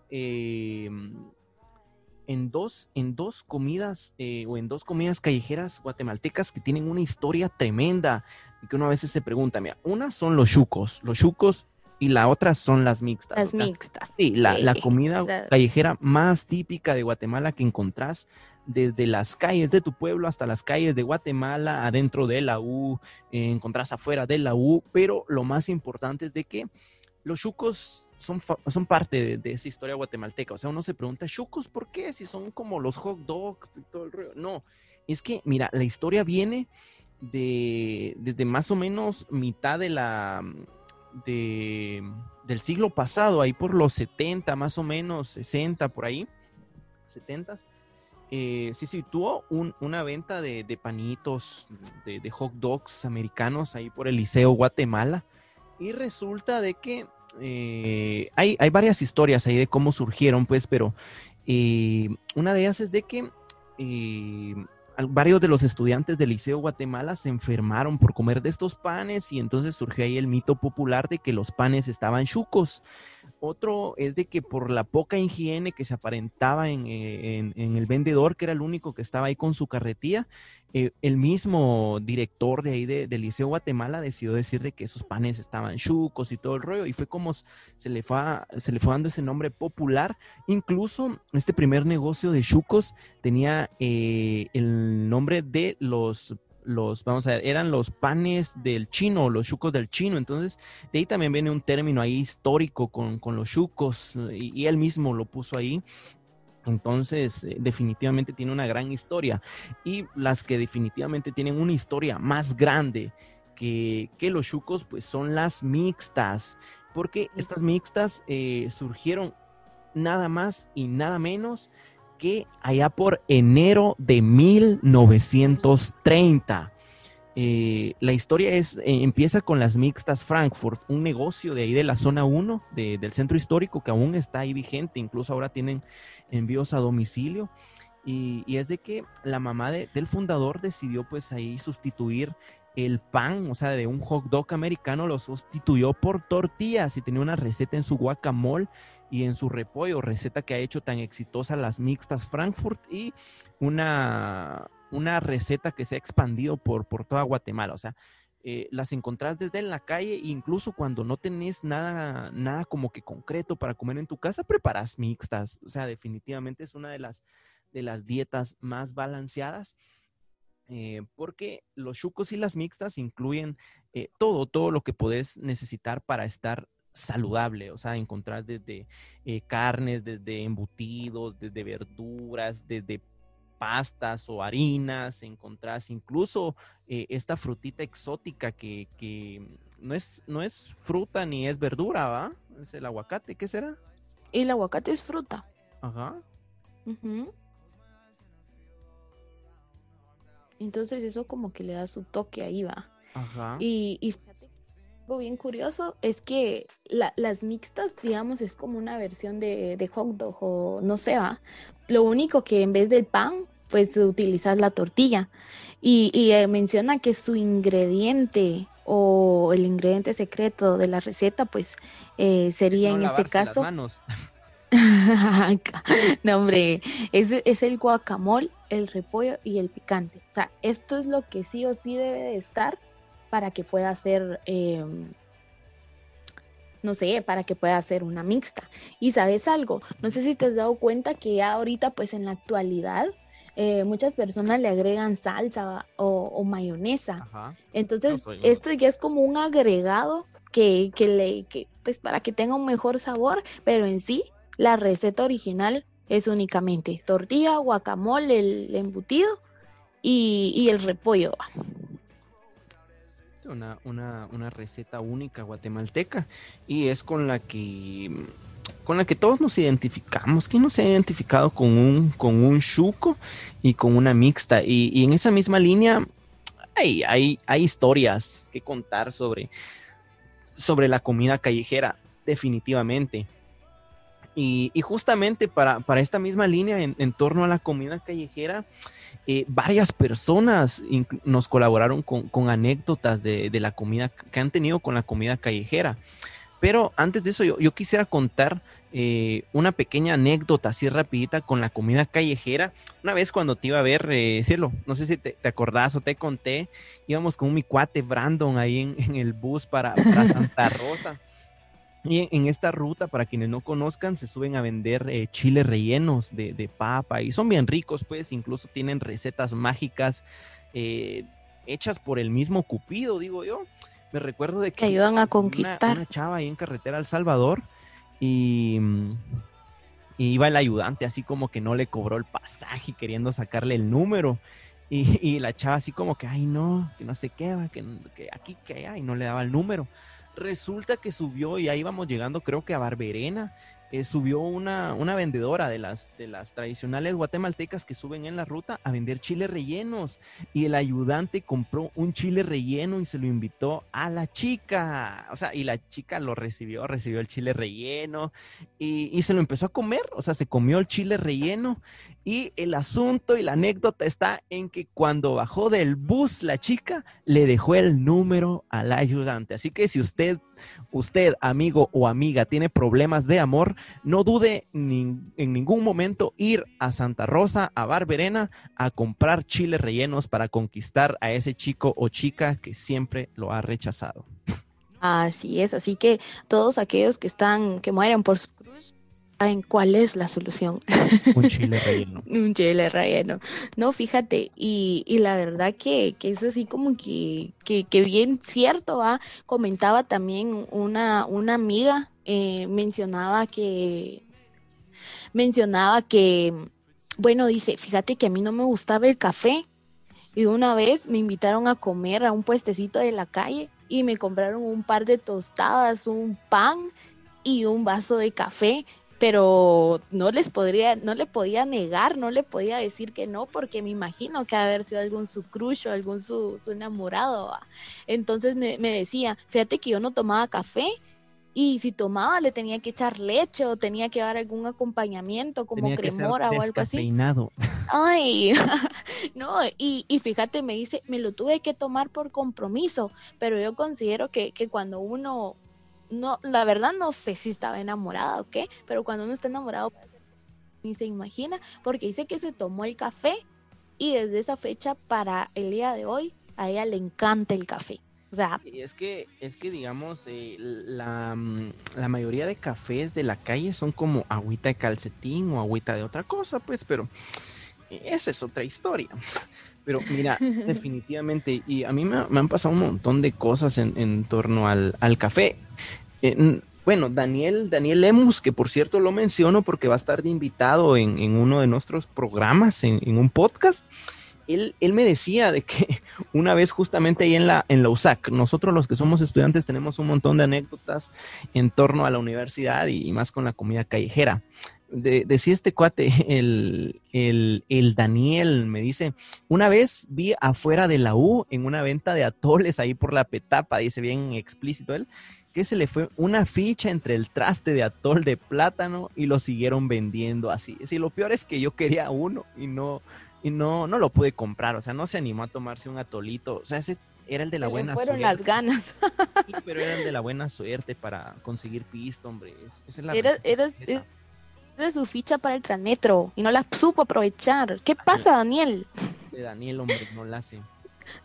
en dos, en dos comidas eh, o en dos comidas callejeras guatemaltecas que tienen una historia tremenda y que uno a veces se pregunta, mira, una son los chucos, los chucos y la otra son las mixtas. Las mixtas. Sí, la, la comida callejera más típica de Guatemala que encontrás desde las calles de tu pueblo hasta las calles de Guatemala, adentro de la U, eh, encontrás afuera de la U, pero lo más importante es de que los chucos son, son parte de, esa historia guatemalteca. O sea, uno se pregunta, chucos, ¿por qué? Si son como los hot dogs y todo el rollo. No, es que, mira, la historia viene de, desde más o menos mitad de la, de, del siglo pasado, ahí por los 70, más o menos, 60, por ahí, 70. Eh, se situó una venta de, panitos, de, de, hot dogs americanos ahí por el Liceo Guatemala. Y resulta de que eh, hay, varias historias ahí de cómo surgieron, pues, pero eh, una de ellas es de que eh, varios de los estudiantes del Liceo Guatemala se enfermaron por comer de estos panes y entonces surgió ahí el mito popular de que los panes estaban chucos. Otro es de que por la poca higiene que se aparentaba en, eh, el vendedor, que era el único que estaba ahí con su carretilla, eh, el mismo director de ahí del Liceo Guatemala decidió decir de que esos panes estaban chucos y todo el rollo, y fue como se le fue, se le fue dando ese nombre popular. Incluso este primer negocio de chucos tenía eh, el nombre de los los, vamos a ver, eran los panes del chino, los chucos del chino. Entonces, de ahí también viene un término ahí histórico con, los chucos y, él mismo lo puso ahí. Entonces, eh, definitivamente tiene una gran historia. Y las que definitivamente tienen una historia más grande que, los chucos, pues son las mixtas. Porque estas mixtas eh, surgieron nada más y nada menos que allá por enero de 1930. Eh, la historia es, eh, empieza con las mixtas Frankfurt, un negocio de ahí de la zona 1 del centro histórico que aún está ahí vigente, incluso ahora tienen envíos a domicilio. Y, es de que la mamá del fundador decidió pues ahí sustituir el pan, o sea, de un hot dog americano lo sustituyó por tortillas y tenía una receta en su guacamole y en su repollo, receta que ha hecho tan exitosa las mixtas Frankfurt y una, una receta que se ha expandido por, por toda Guatemala. O sea, eh, las encontrás desde en la calle, incluso cuando no tenés nada, nada como que concreto para comer en tu casa, preparas mixtas. O sea, definitivamente es una de las, de las dietas más balanceadas. Eh, porque los chucos y las mixtas incluyen eh, todo, todo lo que podés necesitar para estar saludable, o sea, encontrar desde carnes, desde embutidos, desde verduras, desde pastas o harinas, encontrás incluso eh, esta frutita exótica que, no, es, no es fruta ni es verdura, ¿va? Es el aguacate, ¿qué será? El aguacate es fruta. Ajá. Entonces eso como que le da su toque ahí, va. Ajá. Y, y algo bien curioso es que las mixtas, digamos, es como una versión de, de hot dog o no sé, ¿va? Lo único que en vez del pan, pues utilizas la tortilla. Y, eh, menciona que su ingrediente o el ingrediente secreto de la receta, pues eh, sería en este caso. no, hombre, es, es el guacamole, el repollo y el picante. O sea, esto es lo que sí o sí debe de estar para que pueda ser, em, no sé, para que pueda ser una mixta. Y sabes algo, no sé si te has dado cuenta que ya ahorita, pues en la actualidad, eh, muchas personas le agregan salsa o, mayonesa. Entonces, esto ya es como un agregado que, que le, que, pues para que tenga un mejor sabor, pero en sí, la receta original es únicamente tortilla, guacamole, el embutido y, y el repollo. Una, una, una receta única guatemalteca y es con la que con la que todos nos identificamos. ¿Quién no se ha identificado con un, con un chuco y con una mixta? Y, en esa misma línea hay, hay, hay, historias que contar sobre, sobre la comida callejera, definitivamente. Y, justamente para, esta misma línea, en, torno a la comida callejera, eh, varias personas nos colaboraron con, anécdotas de, de, la comida que han tenido con la comida callejera. Pero antes de eso, yo, quisiera contar eh, una pequeña anécdota así rapidita con la comida callejera. Una vez cuando te iba a ver, eh, cielo, no sé si te, acordás o te conté, íbamos con mi cuate Brandon ahí en, el bus para, Santa Rosa. Y en, esta ruta, para quienes no conozcan, se suben a vender eh, chiles rellenos de, de, papa y son bien ricos, pues incluso tienen recetas mágicas hechas por el mismo Cupido, digo yo me recuerdo de que... ayudan a conquistar. Una, chava ahí en carretera al Salvador y, iba el ayudante así como que no le cobró el pasaje queriendo sacarle el número. Y, la chava así como que, ay no, que no sé qué, que, que aquí, que allá, y no le daba el número. Resulta que subió y ahí íbamos llegando creo que a Barberena eh, subió una, una vendedora de las, de las tradicionales guatemaltecas que suben en la ruta a vender chiles rellenos. Y el ayudante compró un chile relleno y se lo invitó a la chica. O sea, y la chica lo recibió, recibió el chile relleno y, y se lo empezó a comer. O sea, se comió el chile relleno. Y el asunto y la anécdota está en que cuando bajó del bus la chica le dejó el número al ayudante. Así que si usted usted, amigo o amiga, tiene problemas de amor, no dude en ningún momento ir a Santa Rosa, a Barberena, a comprar chiles rellenos para conquistar a ese chico o chica que siempre lo ha rechazado. Así es, así que todos aquellos que están, que mueren por su en cuál es la solución. Un chile relleno. un chile relleno. No, fíjate, y, y la verdad que, que, es así como que, que, que bien cierto, ¿va? Comentaba también una, una amiga, eh, mencionaba que, mencionaba que, bueno, dice, fíjate que a mí no me gustaba el café. Y una vez me invitaron a comer a un puestecito de la calle y me compraron un par de tostadas, un pan y un vaso de café pero no les podría, no le podía negar, no le podía decir que no, porque me imagino que haber sido algún su crush o algún su, enamorado. Entonces me, decía, fíjate que yo no tomaba café, y si tomaba le tenía que echar leche o tenía que dar algún acompañamiento como cremora o algo así. Ay, no, y, y, fíjate, me dice, me lo tuve que tomar por compromiso, pero yo considero que, que cuando uno no, la verdad no sé si estaba enamorada o qué, pero cuando uno está enamorado ni se imagina, porque dice que se tomó el café y desde esa fecha para el día de hoy a ella le encanta el café. O sea, es que, es que digamos, eh, la, mm, la, mayoría de cafés de la calle son como agüita de calcetín o agüita de otra cosa, pues, pero esa es otra historia. Pero mira, definitivamente, y a mí me, han pasado un montón de cosas en, torno al, café. Eh, bueno, Daniel, Daniel Lemus, que por cierto lo menciono porque va a estar de invitado en, uno de nuestros programas, en, un podcast. Él, él, me decía de que una vez justamente ahí en la, en la USAC, nosotros los que somos estudiantes tenemos un montón de anécdotas en torno a la universidad y más con la comida callejera decía este cuate, el, el, Daniel, me dice, una vez vi afuera de la U en una venta de atoles ahí por la petapa, dice bien explícito él, que se le fue una ficha entre el traste de atol de plátano y lo siguieron vendiendo así. Y lo peor es que yo quería uno y no, y no, no lo pude comprar, o sea, no se animó a tomarse un atolito, o sea, ese era el de la buena fueron las ganas. pero era el de la buena suerte para conseguir pisto, hombre. era, su ficha para el Transmetro y no la supo aprovechar. ¿Qué pasa, Daniel? De Daniel, hombre, no la hace.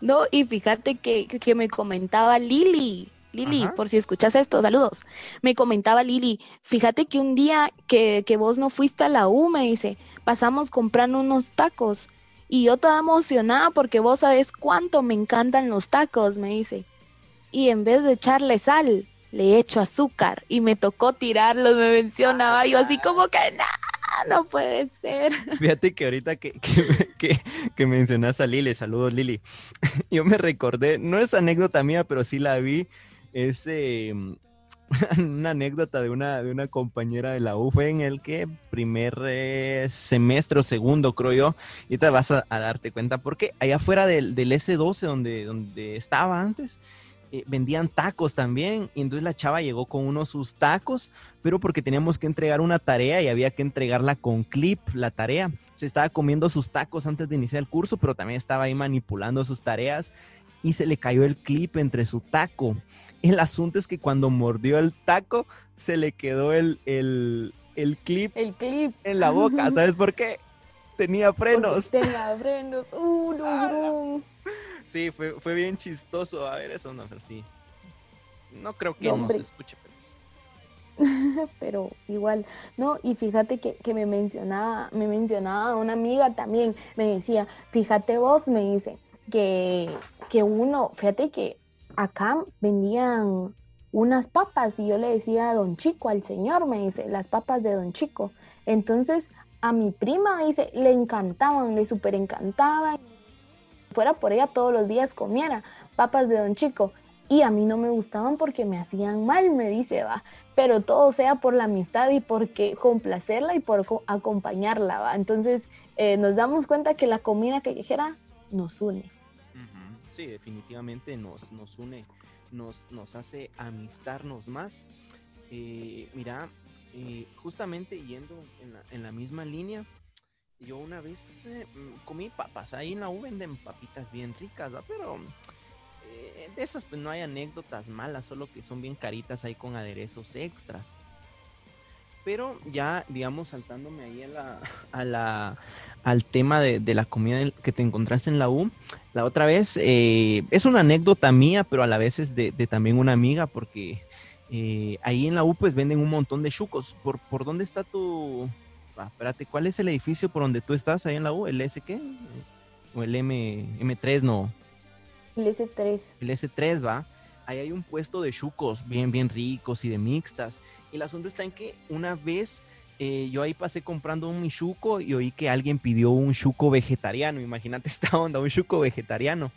No, y fíjate que, que me comentaba Lili. Lili, por si escuchas esto, saludos. Me comentaba Lili, fíjate que un día que, que, vos no fuiste a la U, me dice, pasamos comprando unos tacos. Y yo toda emocionada porque vos sabes cuánto me encantan los tacos, me dice. Y en vez de echarle sal, le echo azúcar y me tocó tirarlos, me mencionaba yo así como que no, no puede ser. Fíjate que ahorita que, que, que, mencionas a Lili, saludos Lili, yo me recordé, no es anécdota mía, pero sí la vi, es una anécdota de una, de una compañera de la U, fue en el que primer eh, semestre o segundo, creo yo, y te vas a, darte cuenta, porque allá afuera del, del S12 donde, donde estaba antes, eh, vendían tacos también. Y entonces la chava llegó con uno sus tacos, pero porque teníamos que entregar una tarea y había que entregarla con clip, la tarea. Se estaba comiendo sus tacos antes de iniciar el curso, pero también estaba ahí manipulando sus tareas y se le cayó el clip entre su taco. El asunto es que cuando mordió el taco, se le quedó el, el, el clip, el clip en la boca. ¿Sabes por qué? Tenía frenos. tenía frenos. Uh, no, Sí, fue, fue bien chistoso. A ver, eso no, pero sí. No creo que no, se escuche. Pero... igual, no, y fíjate que, que, me mencionaba, me mencionaba una amiga también, me decía, fíjate vos, me dice, que, que uno, fíjate que acá vendían unas papas y yo le decía a don Chico, al señor, me dice, las papas de don Chico. Entonces a mi prima, dice, le encantaban, le súper encantaban fuera por ella todos los días comiera papas de don Chico. Y a mí no me gustaban porque me hacían mal, me dice, va. Pero todo sea por la amistad y porque complacerla y por acompañarla, va. Entonces eh, nos damos cuenta que la comida callejera nos une. Sí, definitivamente nos, nos une, nos, nos hace amistarnos más. Eh, mira, eh, justamente yendo en la, misma línea, yo una vez eh, comí papas, ahí en la U venden papitas bien ricas, pero eh, de esas pues no hay anécdotas malas, solo que son bien caritas ahí con aderezos extras. Pero ya, digamos, saltándome ahí a la, a la, al tema de, la comida que te encontraste en la U, la otra vez eh, es una anécdota mía, pero a la vez es de, también una amiga, porque ahí en la U pues venden un montón de chucos. ¿Por, por dónde está tu, espérate, ¿cuál es el edificio por donde tú estás ahí en la U? ¿El S qué? ¿O el M, M3 no? El S3. El S3, va. Ahí hay un puesto de chucos bien, bien ricos y de mixtas. El asunto está en que una vez eh, yo ahí pasé comprando un michuco y oí que alguien pidió un chuco vegetariano. Imagínate esta onda, un chuco vegetariano.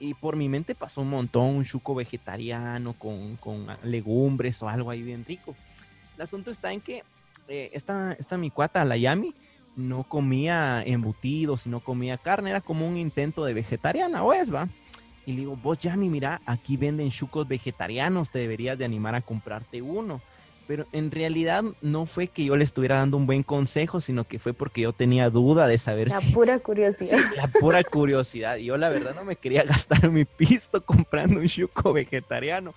Y por mi mente pasó un montón, un chuco vegetariano con, con legumbres o algo ahí bien rico. El asunto está en que eh, esta, esta mi cuata, la Yami, no comía embutidos no comía carne, era como un intento de vegetariana, o es, va. Y le digo, vos Yami, mira, aquí venden chucos vegetarianos, te deberías de animar a comprarte uno. Pero en realidad no fue que yo le estuviera dando un buen consejo, sino que fue porque yo tenía duda de saber la pura curiosidad. la pura curiosidad. Yo la verdad no me quería gastar mi pisto comprando un chuco vegetariano.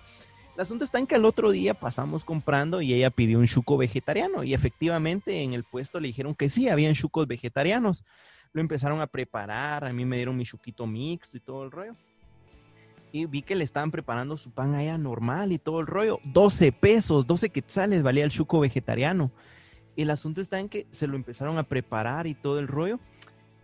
El asunto está en que el otro día pasamos comprando y ella pidió un chuco vegetariano y efectivamente en el puesto le dijeron que sí, habían chucos vegetarianos. Lo empezaron a preparar, a mí me dieron mi chuquito mixto y todo el rollo. Y vi que le estaban preparando su pan a ella normal y todo el rollo. 12 pesos, 12 quetzales valía el chuco vegetariano. El asunto está en que se lo empezaron a preparar y todo el rollo.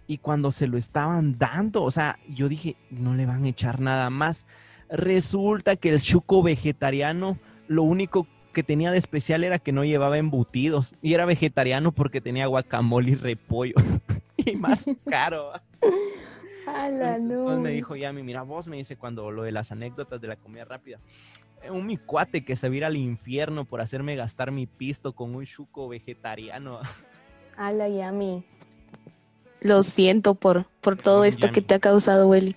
Y cuando se lo estaban dando, o sea, yo dije, no le van a echar nada más. Resulta que el chuco vegetariano, lo único que tenía de especial era que no llevaba embutidos. Y era vegetariano porque tenía guacamole y repollo. y más caro. Entonces me dijo Yami, mira vos, me dice cuando lo de las anécdotas de la comida rápida. Eh, un mi cuate que se viera al infierno por hacerme gastar mi pisto con un chuco vegetariano. Ala, Yami. Lo siento por, por todo esto que te ha causado, Willy.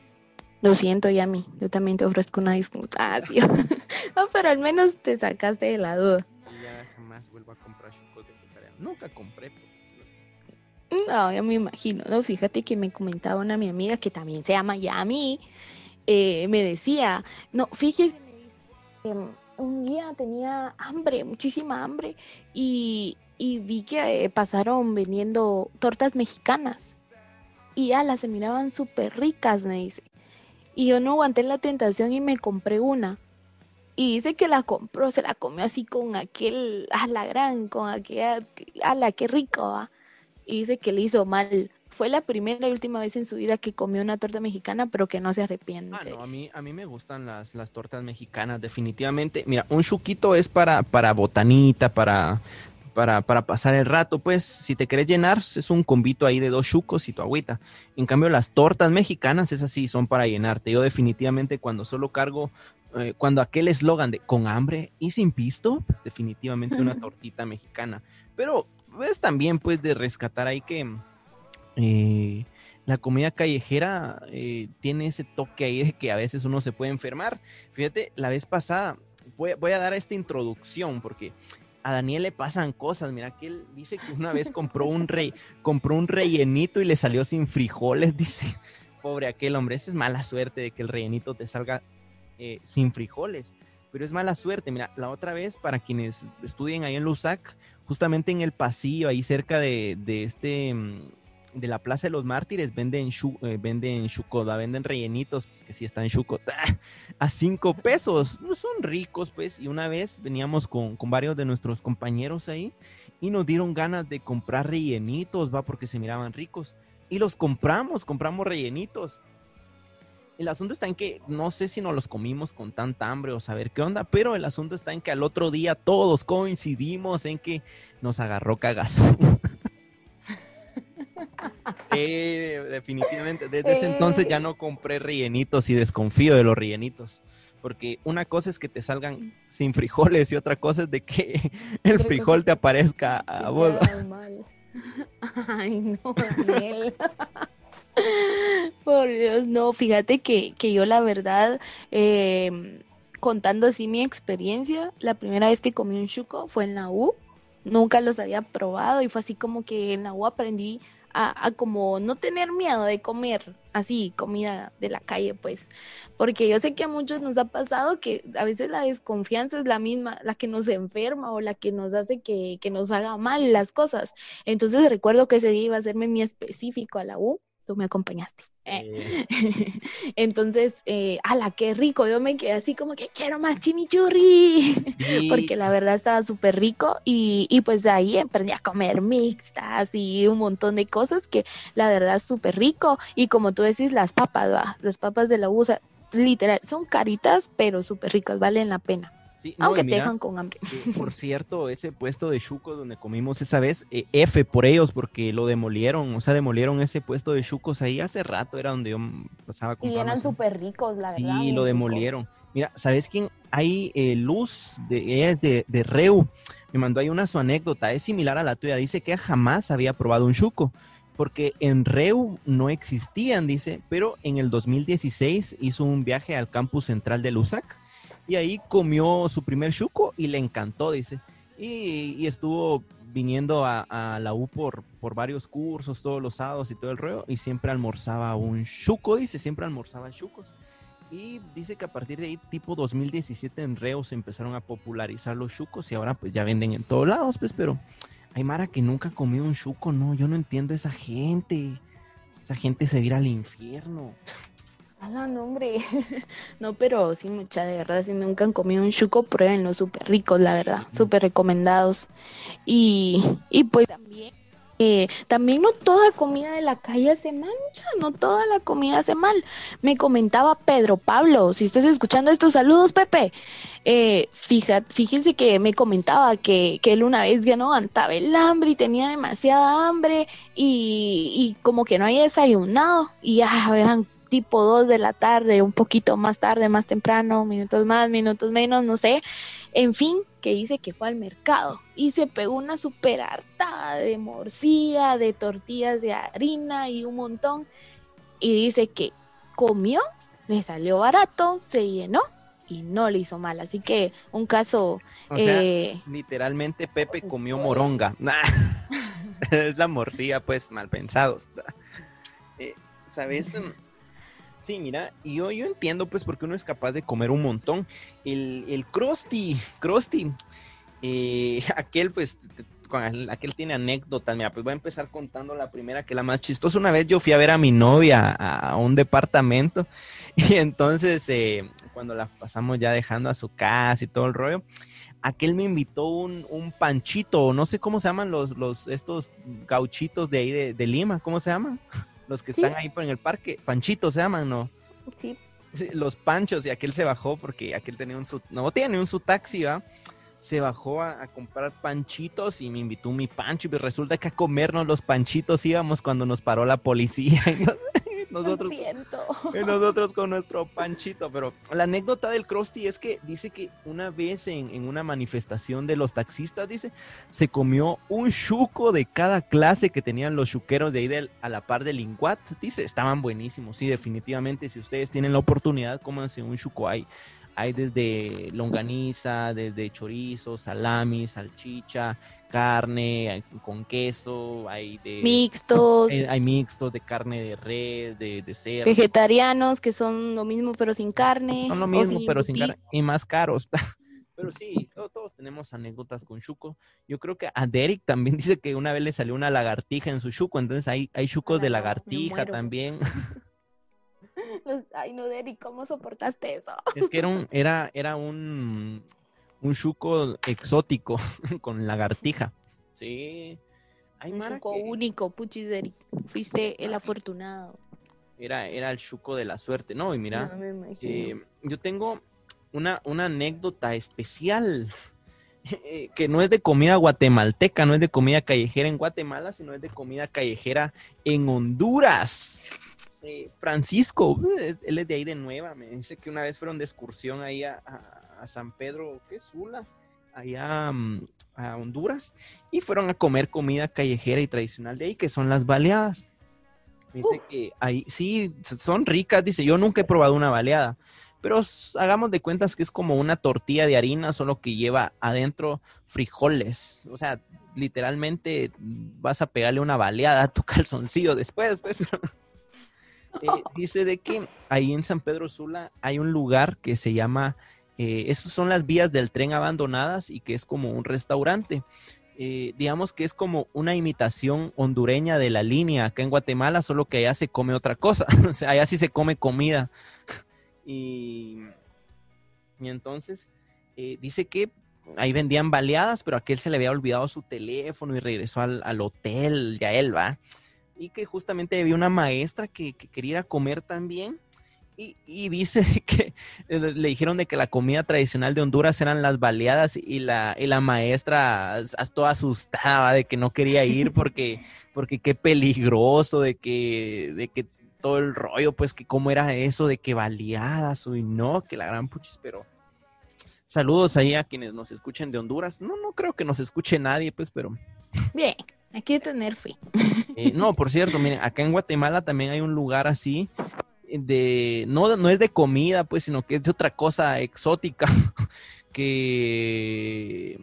Lo siento, Yami. Yo también te ofrezco una disculpación. no, pero al menos te sacaste de la duda. ya jamás vuelvo a comprar chucos vegetarianos. Nunca compré. No, ya me imagino. No, fíjate que me comentaba una mi amiga que también se llama Yami. Eh, me decía, no, fíjese, em, un día tenía hambre, muchísima hambre, y, y vi que eh, pasaron vendiendo tortas mexicanas. Y alas se miraban súper ricas, me dice. Y yo no aguanté la tentación y me compré una. Y dice que la compró, se la comió así con aquel, a la gran, con aquella, a la que rico, ¿va? Y dice que le hizo mal. Fue la primera y última vez en su vida que comió una torta mexicana, pero que no se arrepiente. Ah, no, a mí, a mí me gustan las, las tortas mexicanas, definitivamente. Mira, un chuquito es para, para botanita, para, para, para, pasar el rato, pues si te querés llenar, es un combito ahí de dos chucos y tu agüita. En cambio, las tortas mexicanas, esas sí son para llenarte. Yo definitivamente cuando solo cargo, eh, cuando aquel eslogan de con hambre y sin pisto, pues definitivamente una tortita mexicana. Pero es también pues de rescatar ahí que eh, la comida callejera eh, tiene ese toque ahí de que a veces uno se puede enfermar. Fíjate, la vez pasada, voy, voy a dar esta introducción porque a Daniel le pasan cosas. Mira que él dice que una vez compró un rey, compró un rellenito y le salió sin frijoles. Dice, pobre aquel hombre, esa es mala suerte de que el rellenito te salga eh, sin frijoles. Pero es mala suerte. Mira, la otra vez, para quienes estudien ahí en Lusac, justamente en el pasillo, ahí cerca de, de este de la Plaza de los Mártires venden, eh, venden chucoda, venden rellenitos, que sí están chucos, a cinco pesos. Son ricos, pues. Y una vez veníamos con, con, varios de nuestros compañeros ahí y nos dieron ganas de comprar rellenitos, va, porque se miraban ricos. Y los compramos, compramos rellenitos. El asunto está en que no sé si nos los comimos con tanta hambre o saber qué onda, pero el asunto está en que al otro día todos coincidimos en que nos agarró cagazo. Eh, definitivamente. Desde ese entonces ya no compré rellenitos y desconfío de los rellenitos. Porque una cosa es que te salgan sin frijoles y otra cosa es de que el frijol te aparezca a vos. Ay, no, Daniel. Por Dios, no, fíjate que, que yo la verdad, eh, contando así mi experiencia, la primera vez que comí un chuco fue en la U. Nunca los había probado y fue así como que en la U aprendí a, como no tener miedo de comer así comida de la calle, pues, porque yo sé que a muchos nos ha pasado que a veces la desconfianza es la misma, la que nos enferma o la que nos hace que, que nos haga mal las cosas. Entonces recuerdo que ese día iba a hacerme mi específico a la U, tú me acompañaste. Eh. Entonces, eh, ala, qué rico. Yo me quedé así como que quiero más chimichurri, porque la verdad estaba súper rico. Y, y, pues de ahí aprendí a comer mixtas y un montón de cosas que la verdad es súper rico. Y como tú decís, las papas, ¿va? las papas de la USA, literal, son caritas, pero súper ricas, valen la pena. Aunque te dejan con hambre. Eh, por cierto, ese puesto de chucos donde comimos esa vez, eh, F por ellos, porque lo demolieron, o sea, demolieron ese puesto de chucos ahí hace rato, era donde yo pasaba comprando. Y eran súper ricos, la verdad. Sí, lo demolieron. Mira, ¿sabes quién? Hay eh, Luz, de, es de, de Reu, me mandó ahí una su anécdota, es similar a la tuya, dice que jamás había probado un chuco porque en Reu no existían, dice, pero en el 2016 hizo un viaje al campus central de Lusac y ahí comió su primer chuco y le encantó, dice. Y, estuvo viniendo a, la U por, por varios cursos todos los sábados y todo el rollo y siempre almorzaba un chuco, dice, siempre almorzaba chucos. Y dice que a partir de ahí, tipo 2017 en Reo se empezaron a popularizar los chucos y ahora pues ya venden en todos lados, pues, pero hay Mara que nunca ha comido un chuco, no, yo no entiendo esa gente. Esa gente se vira al infierno. Ah, no, hombre. no, pero sí, mucha de verdad, si nunca han comido un chuco, pruébenlo, súper ricos, la verdad, súper recomendados. Y, y pues también eh, también no toda comida de la calle hace mancha, no toda la comida hace mal. Me comentaba Pedro Pablo, si estás escuchando estos saludos, Pepe, eh, fíjense que me comentaba que, él una vez ya no aguantaba el hambre y tenía demasiada hambre y, y como que no había desayunado y ya eran tipo 2 de la tarde, un poquito más tarde, más temprano, minutos más, minutos menos, no sé. En fin, que dice que fue al mercado y se pegó una super hartada de morcilla, de tortillas de harina y un montón. Y dice que comió, le salió barato, se llenó y no le hizo mal. Así que un caso... O sea, eh, literalmente Pepe comió moronga. es la morcilla, pues, mal pensados. Eh, ¿Sabes? Sí, mira, yo, yo entiendo pues porque uno es capaz de comer un montón. El, el Krusty, Krusty, eh, aquel pues, aquel tiene anécdotas. Mira, pues voy a empezar contando la primera, que es la más chistosa. Una vez yo fui a ver a mi novia a, un departamento y entonces eh, cuando la pasamos ya dejando a su casa y todo el rollo, aquel me invitó un, un panchito, no sé cómo se llaman los, los estos gauchitos de ahí de, de Lima, ¿cómo se llaman? los que están ahí en el parque, Panchitos se llaman, ¿no? Sí. Los Panchos, y aquel se bajó porque aquel tenía un su, no tiene un su taxi, ¿va? Se bajó a, comprar panchitos y me invitó mi pancho. Y resulta que a comernos los panchitos íbamos cuando nos paró la policía. nosotros, nosotros con nuestro panchito. Pero la anécdota del Krusty es que dice que una vez en, una manifestación de los taxistas, dice, se comió un chuco de cada clase que tenían los chuqueros de ahí a la par del Inguat. Dice, estaban buenísimos. Sí, definitivamente, si ustedes tienen la oportunidad, cómanse un chuco ahí. Hay desde longaniza, desde chorizo, salami, salchicha, carne con queso, hay de... Mixtos. Hay, mixtos de carne de res, de, de cerdo. Vegetarianos que son lo mismo pero sin carne. Son lo mismo pero sin carne y más caros. Pero sí, todos, tenemos anécdotas con Chuco. Yo creo que a Derek también dice que una vez le salió una lagartija en su Chuco, entonces hay, hay Chucos de lagartija también. Ay, no, Derek, ¿cómo soportaste eso? Es que era un, era, era un, un chuco exótico con lagartija. Sí. Hay un chuco único, puchis Derek. Fuiste el afortunado. Era, era el chuco de la suerte. No, y mira, eh, yo tengo una, una anécdota especial que no es de comida guatemalteca, no es de comida callejera en Guatemala, sino es de comida callejera en Honduras. Eh, Francisco, él es de ahí de Nueva, me dice que una vez fueron de excursión ahí a, San Pedro, ¿qué Sula? Allá mm, a Honduras, y fueron a comer comida callejera y tradicional de ahí, que son las baleadas. Dice que ahí sí, son ricas, dice, yo nunca he probado una baleada, pero hagamos de cuentas que es como una tortilla de harina, solo que lleva adentro frijoles, o sea, literalmente vas a pegarle una baleada a tu calzoncillo después, pues, Eh, dice de que ahí en San Pedro Sula hay un lugar que se llama, eh, esas son las vías del tren abandonadas y que es como un restaurante. Eh, digamos que es como una imitación hondureña de la línea acá en Guatemala, solo que allá se come otra cosa, o sea, allá sí se come comida. y, y entonces dice que ahí vendían baleadas, pero aquel se le había olvidado su teléfono y regresó al, al hotel, ya él va y que justamente había una maestra que, quería ir a comer también. Y, dice que eh, le dijeron de que la comida tradicional de Honduras eran las baleadas y la, la maestra toda asustada de que no quería ir porque, porque qué peligroso, de que, de que todo el rollo, pues que cómo era eso de que baleadas, uy no, que la gran puchis, pero saludos ahí a quienes nos escuchen de Honduras. No, no creo que nos escuche nadie, pues, pero... Bien. Hay que tener fe. Eh, no, por cierto, miren, acá en Guatemala también hay un lugar así de no, no es de comida, pues, sino que es de otra cosa exótica que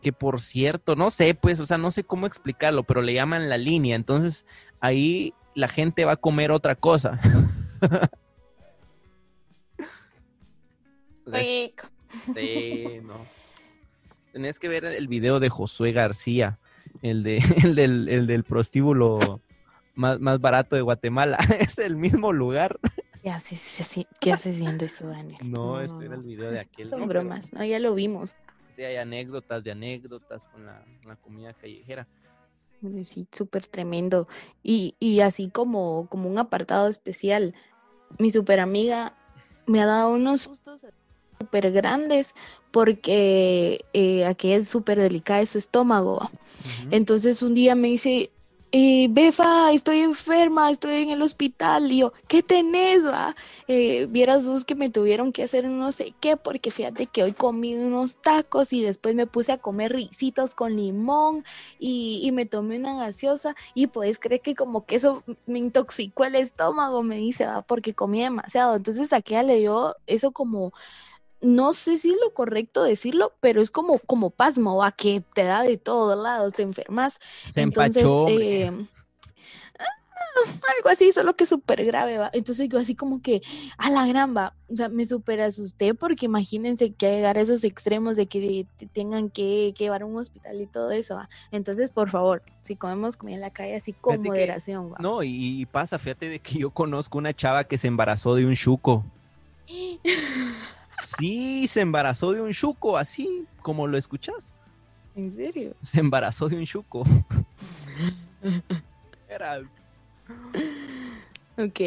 que por cierto, no sé, pues, o sea, no sé cómo explicarlo, pero le llaman la línea, entonces ahí la gente va a comer otra cosa. Rico. Sí, no. Tenés que ver el video de Josué García, el, de, el, del, el del prostíbulo más, más barato de Guatemala. es el mismo lugar. ¿Qué haces, ¿Qué haces viendo eso, Daniel? No, este era el video de aquel. Son bromas, no, ya lo vimos. Sí, hay anécdotas de anécdotas con la, la comida callejera. Sí, súper tremendo. Y, y así como, como un apartado especial, mi super amiga me ha dado unos sustos súper grandes porque eh, aquí es súper delicada su estómago. Entonces un día me dice, eh, Befa, estoy enferma, estoy en el hospital. Y yo, ¿qué tenés? Eh, vieras vos que me tuvieron que hacer no sé qué, porque fíjate que hoy comí unos tacos y después me puse a comer risitos con limón y, y me tomé una gaseosa. Y puedes creer que como que eso me intoxicó el estómago, me dice, ¿va? porque comí demasiado. Entonces aquí le dio eso como no sé si es lo correcto decirlo, pero es como, como pasmo, a que te da de todos lados, te enfermas. Se Entonces, eh, algo así, solo que súper grave, va. Entonces yo así como que, a la gran va, o sea, me súper asusté porque imagínense que llegar a esos extremos de que te tengan que, llevar a un hospital y todo eso, va. Entonces, por favor, si comemos comida en la calle, así con moderación, va. No, y, y, pasa, fíjate de que yo conozco una chava que se embarazó de un chuco. Sí, se embarazó de un chuco, así como lo escuchas. ¿En serio? Se embarazó de un chuco. Era... Ok.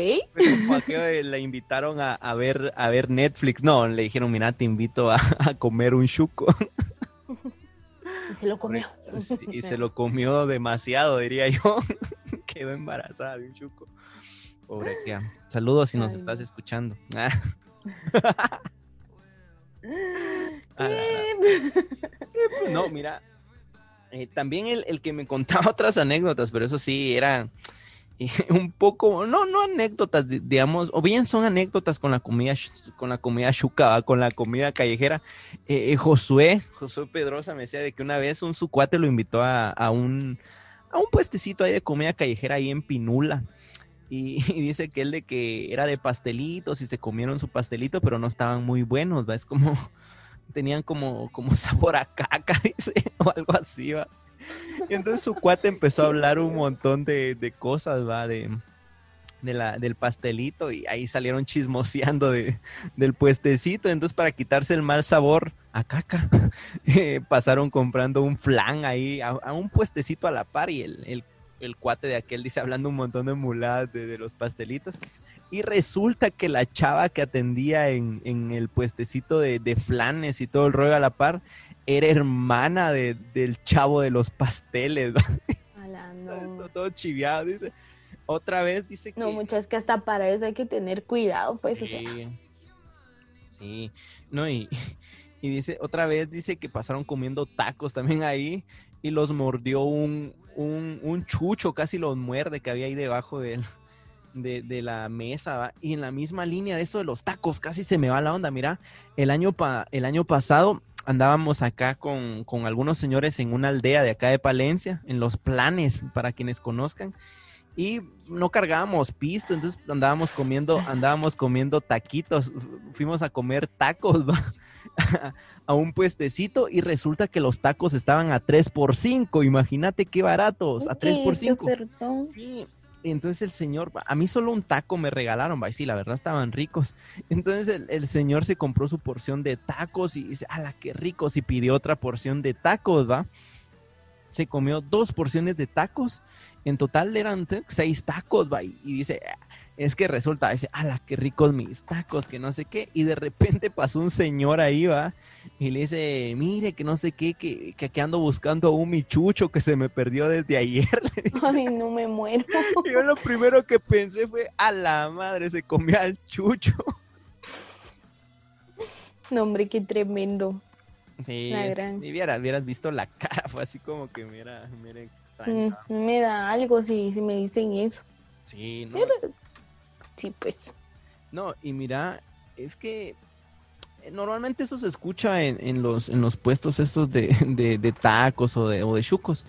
la invitaron a, ver, a ver Netflix. No, le dijeron, mira, te invito a, comer un chuco. Y se lo comió. y se lo comió demasiado, diría yo. Quedó embarazada de un chuco. Pobre tía. Saludos si nos estás escuchando. mira, eh, también el, que me contaba otras anécdotas, pero eso sí, era eh, un poco, no, no anécdotas, digamos, o bien son anécdotas con la comida, con la comida chuca, con la comida callejera. Eh, Josué, Josué Pedrosa me decía de que una vez un su cuate lo invitó a, a, un, a un puestecito ahí de comida callejera ahí en Pinula. Y, dice que él de que era de pastelitos y se comieron su pastelito, pero no estaban muy buenos, ¿va? Es como, tenían como, como sabor a caca, dice, o algo así, ¿va? Y entonces su cuate empezó a hablar un montón de, de cosas, ¿va? De, de la, del pastelito y ahí salieron chismoseando de, del puestecito. Entonces, para quitarse el mal sabor a caca, eh, pasaron comprando un flan ahí a, un puestecito a la par y el, el, el cuate de aquel dice hablando un montón de muladas de, los pastelitos. Y resulta que la chava que atendía en, el puestecito de, flanes y todo el rollo a la par era hermana del chavo de los pasteles. todo, chiviado, dice. Otra vez dice que. No, muchas que hasta para eso hay que tener cuidado, pues. Sí. Sí. No, y, y dice, otra vez dice que pasaron comiendo tacos también ahí y los mordió un, un, chucho, casi los muerde que había ahí debajo de, de, la mesa. Y en la misma línea de eso de los tacos, casi se me va la onda. Mira, el año, pa, el año pasado andábamos acá con, con, algunos señores en una aldea de acá de Palencia, en los planes, para quienes conozcan. Y no cargábamos pisto, entonces andábamos comiendo, andábamos comiendo taquitos, fuimos a comer tacos, ¿va? a un puestecito y resulta que los tacos estaban a 3 por 5. Imagínate qué baratos, a 3 por 5. Sí. Entonces el señor, a mí solo un taco me regalaron, va, y sí, la verdad estaban ricos. Entonces el, señor se compró su porción de tacos y dice, ala, qué ricos, y pidió otra porción de tacos, va. Se comió dos porciones de tacos, en total eran seis tacos, va, y dice, es que resulta, dice, ala, qué ricos mis tacos, que no sé qué, y de repente pasó un señor ahí, va, y le dice, mire, que no sé qué, que, que, ando buscando un michucho que se me perdió desde ayer. Ay, no me muero. Y yo lo primero que pensé fue, a la madre, se comió al chucho. No, hombre, qué tremendo. Sí, y vieras, hubieras visto la cara, fue así como que mira, mira extraño. Mm, me da algo si, si me dicen eso. Sí, no. Sí, pues. No, y mira, es que eh, normalmente eso se escucha en, los, en los puestos estos de, de, tacos o de, o de chucos.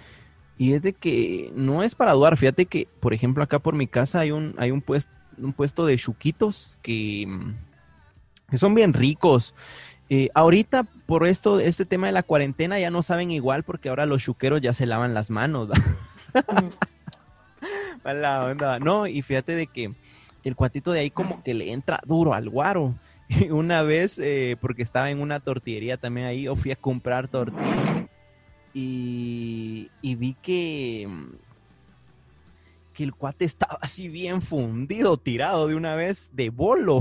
Y es de que no es para dudar. Fíjate que, por ejemplo, acá por mi casa hay un, hay un, puesto, un puesto de chuquitos que, que son bien ricos. Eh, ahorita, por esto, este tema de la cuarentena, ya no saben igual porque ahora los chuqueros ya se lavan las manos. Mala onda. No, y fíjate de que el cuatito de ahí como que le entra duro al guaro. Y una vez, eh, porque estaba en una tortillería también ahí, yo fui a comprar tortillas y, y vi que, que el cuate estaba así bien fundido, tirado de una vez de bolo.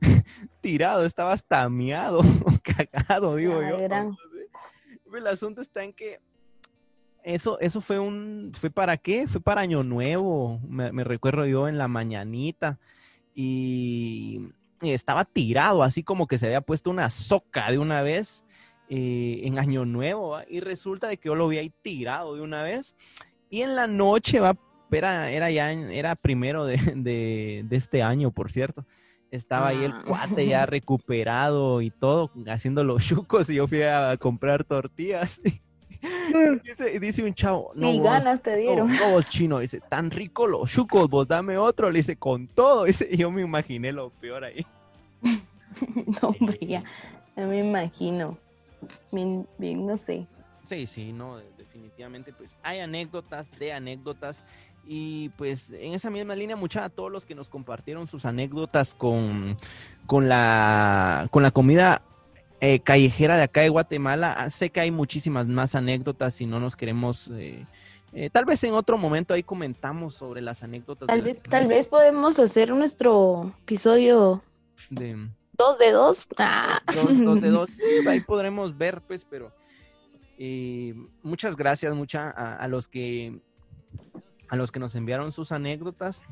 tirado, estaba hasta miado, cagado, digo yo. El asunto está en que eso, eso fue un, ¿fue para qué? Fue para Año Nuevo, me, recuerdo yo en la mañanita. Y, estaba tirado, así como que se había puesto una soca de una vez eh, en Año Nuevo. Y resulta de que yo lo vi ahí tirado de una vez. Y en la noche, va, era, era ya, era primero de, de, de este año, por cierto estaba ahí el ah. cuate ya recuperado y todo, haciendo los chucos y yo fui a comprar tortillas. dice, dice, un chavo, no, y ganas te dieron. No, vos chino, dice, tan rico los chucos, vos dame otro, le dice, con todo, dice, yo me imaginé lo peor ahí. no, hombre, ya, no me imagino, bien, bien, no sé. Sí, sí, no, definitivamente, pues hay anécdotas de anécdotas y pues en esa misma línea, mucha a todos los que nos compartieron sus anécdotas con, con, la, con la comida eh, callejera de acá de Guatemala. Ah, sé que hay muchísimas más anécdotas y no nos queremos... Eh, eh, tal vez en otro momento ahí comentamos sobre las anécdotas. Tal, vez, tal vez podemos hacer nuestro episodio de... Dos de dos. Ah. Dos, de dos. Sí, ahí podremos ver, pues, pero muchas gracias, mucha a los que a los que nos enviaron sus anécdotas.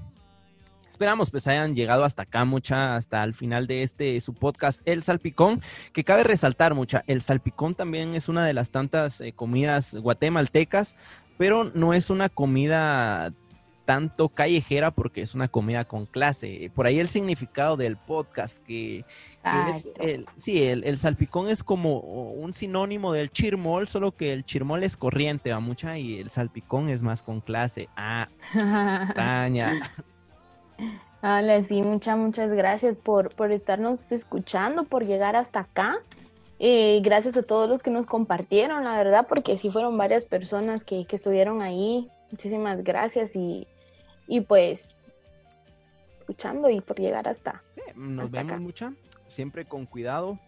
Esperamos pues hayan llegado hasta acá, mucha, hasta el final de este su podcast El Salpicón, que cabe resaltar, mucha, el salpicón también es una de las tantas eh, comidas guatemaltecas, pero no es una comida tanto callejera porque es una comida con clase. Por ahí el significado del podcast, que, el, sí, el, salpicón es como un sinónimo del chirmol, solo que el chirmol es corriente, va mucha, y el salpicón es más con clase. Ah, extraña. Hola, sí, muchas, muchas gracias por, por estarnos escuchando, por llegar hasta acá. Eh, gracias a todos los que nos compartieron, la verdad, porque sí fueron varias personas que, que estuvieron ahí. Muchísimas gracias y, y pues escuchando y por llegar hasta. nos vemos mucha, siempre con cuidado.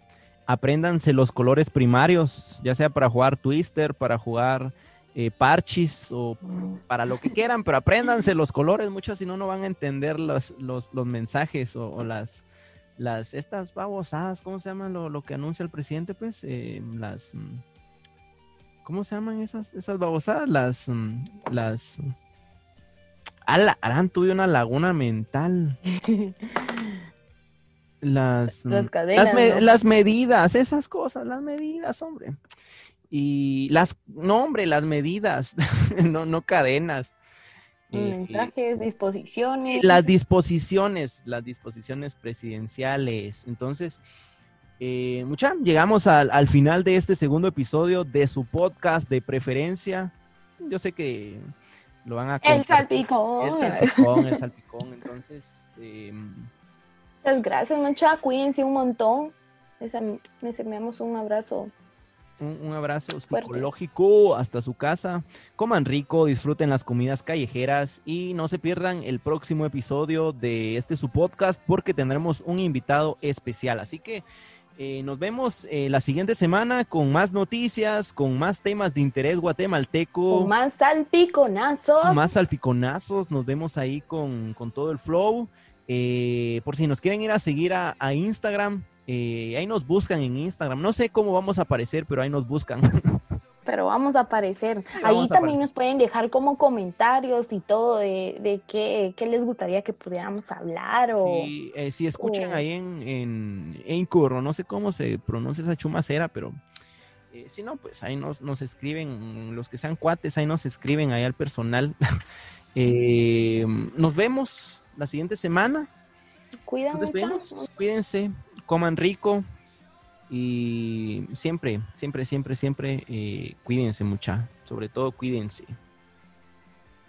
Apréndanse los colores primarios, ya sea para jugar Twister, para jugar eh, parchis o mm. para lo que quieran, pero apréndanse los colores, muchas si no, no van a entender los, los, mensajes o, las, las, estas babosadas, ¿cómo se llaman lo, que anuncia el presidente? Pues eh, las, mm, ¿cómo se llaman esas, esas babosadas? Las, mm, las, Arán tuve una laguna mental. las, las, las, medidas, esas cosas, las medidas, hombre. Y las, no, hombre, las medidas, no, no cadenas. Mensajes, disposiciones. Las disposiciones, las disposiciones presidenciales. Entonces, eh, mucha, llegamos al, al final de este segundo episodio de su podcast de preferencia. Yo sé que lo van a El salpicón. El salpicón, el salpicón. Entonces, em, muchas gracias, mucha. Cuídense un montón. Les, enviamos un abrazo. Un, abrazo psicológico hasta su casa. Coman rico, disfruten las comidas callejeras y no se pierdan el próximo episodio de este su podcast porque tendremos un invitado especial. Así que eh, nos vemos eh, la siguiente semana con más noticias, con más temas de interés guatemalteco. Con más salpiconazos. Más salpiconazos. Nos vemos ahí con, todo el flow. Eh, por si nos quieren ir a seguir a, a Instagram, ahí nos buscan en Instagram. No sé cómo vamos a aparecer, pero ahí nos buscan. pero vamos a aparecer. Ahí también nos pueden dejar como comentarios y todo de, de qué, les gustaría que pudiéramos hablar. O, eh, si escuchan ahí en, en no sé cómo se pronuncia esa chumacera, pero eh, si no, pues ahí nos, nos escriben, los que sean cuates, ahí nos escriben ahí al personal. Eh, nos vemos la siguiente semana. Cuídense, coman rico, y siempre, siempre, siempre, siempre eh, cuídense mucha. Sobre todo cuídense.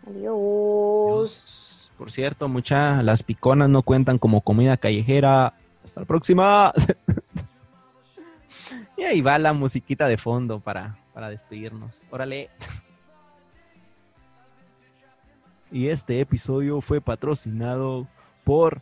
Adiós. Por cierto, mucha, las piconas no cuentan como comida callejera. Hasta la próxima. Y ahí va la musiquita de fondo para, para despedirnos. Órale. Y este episodio fue patrocinado por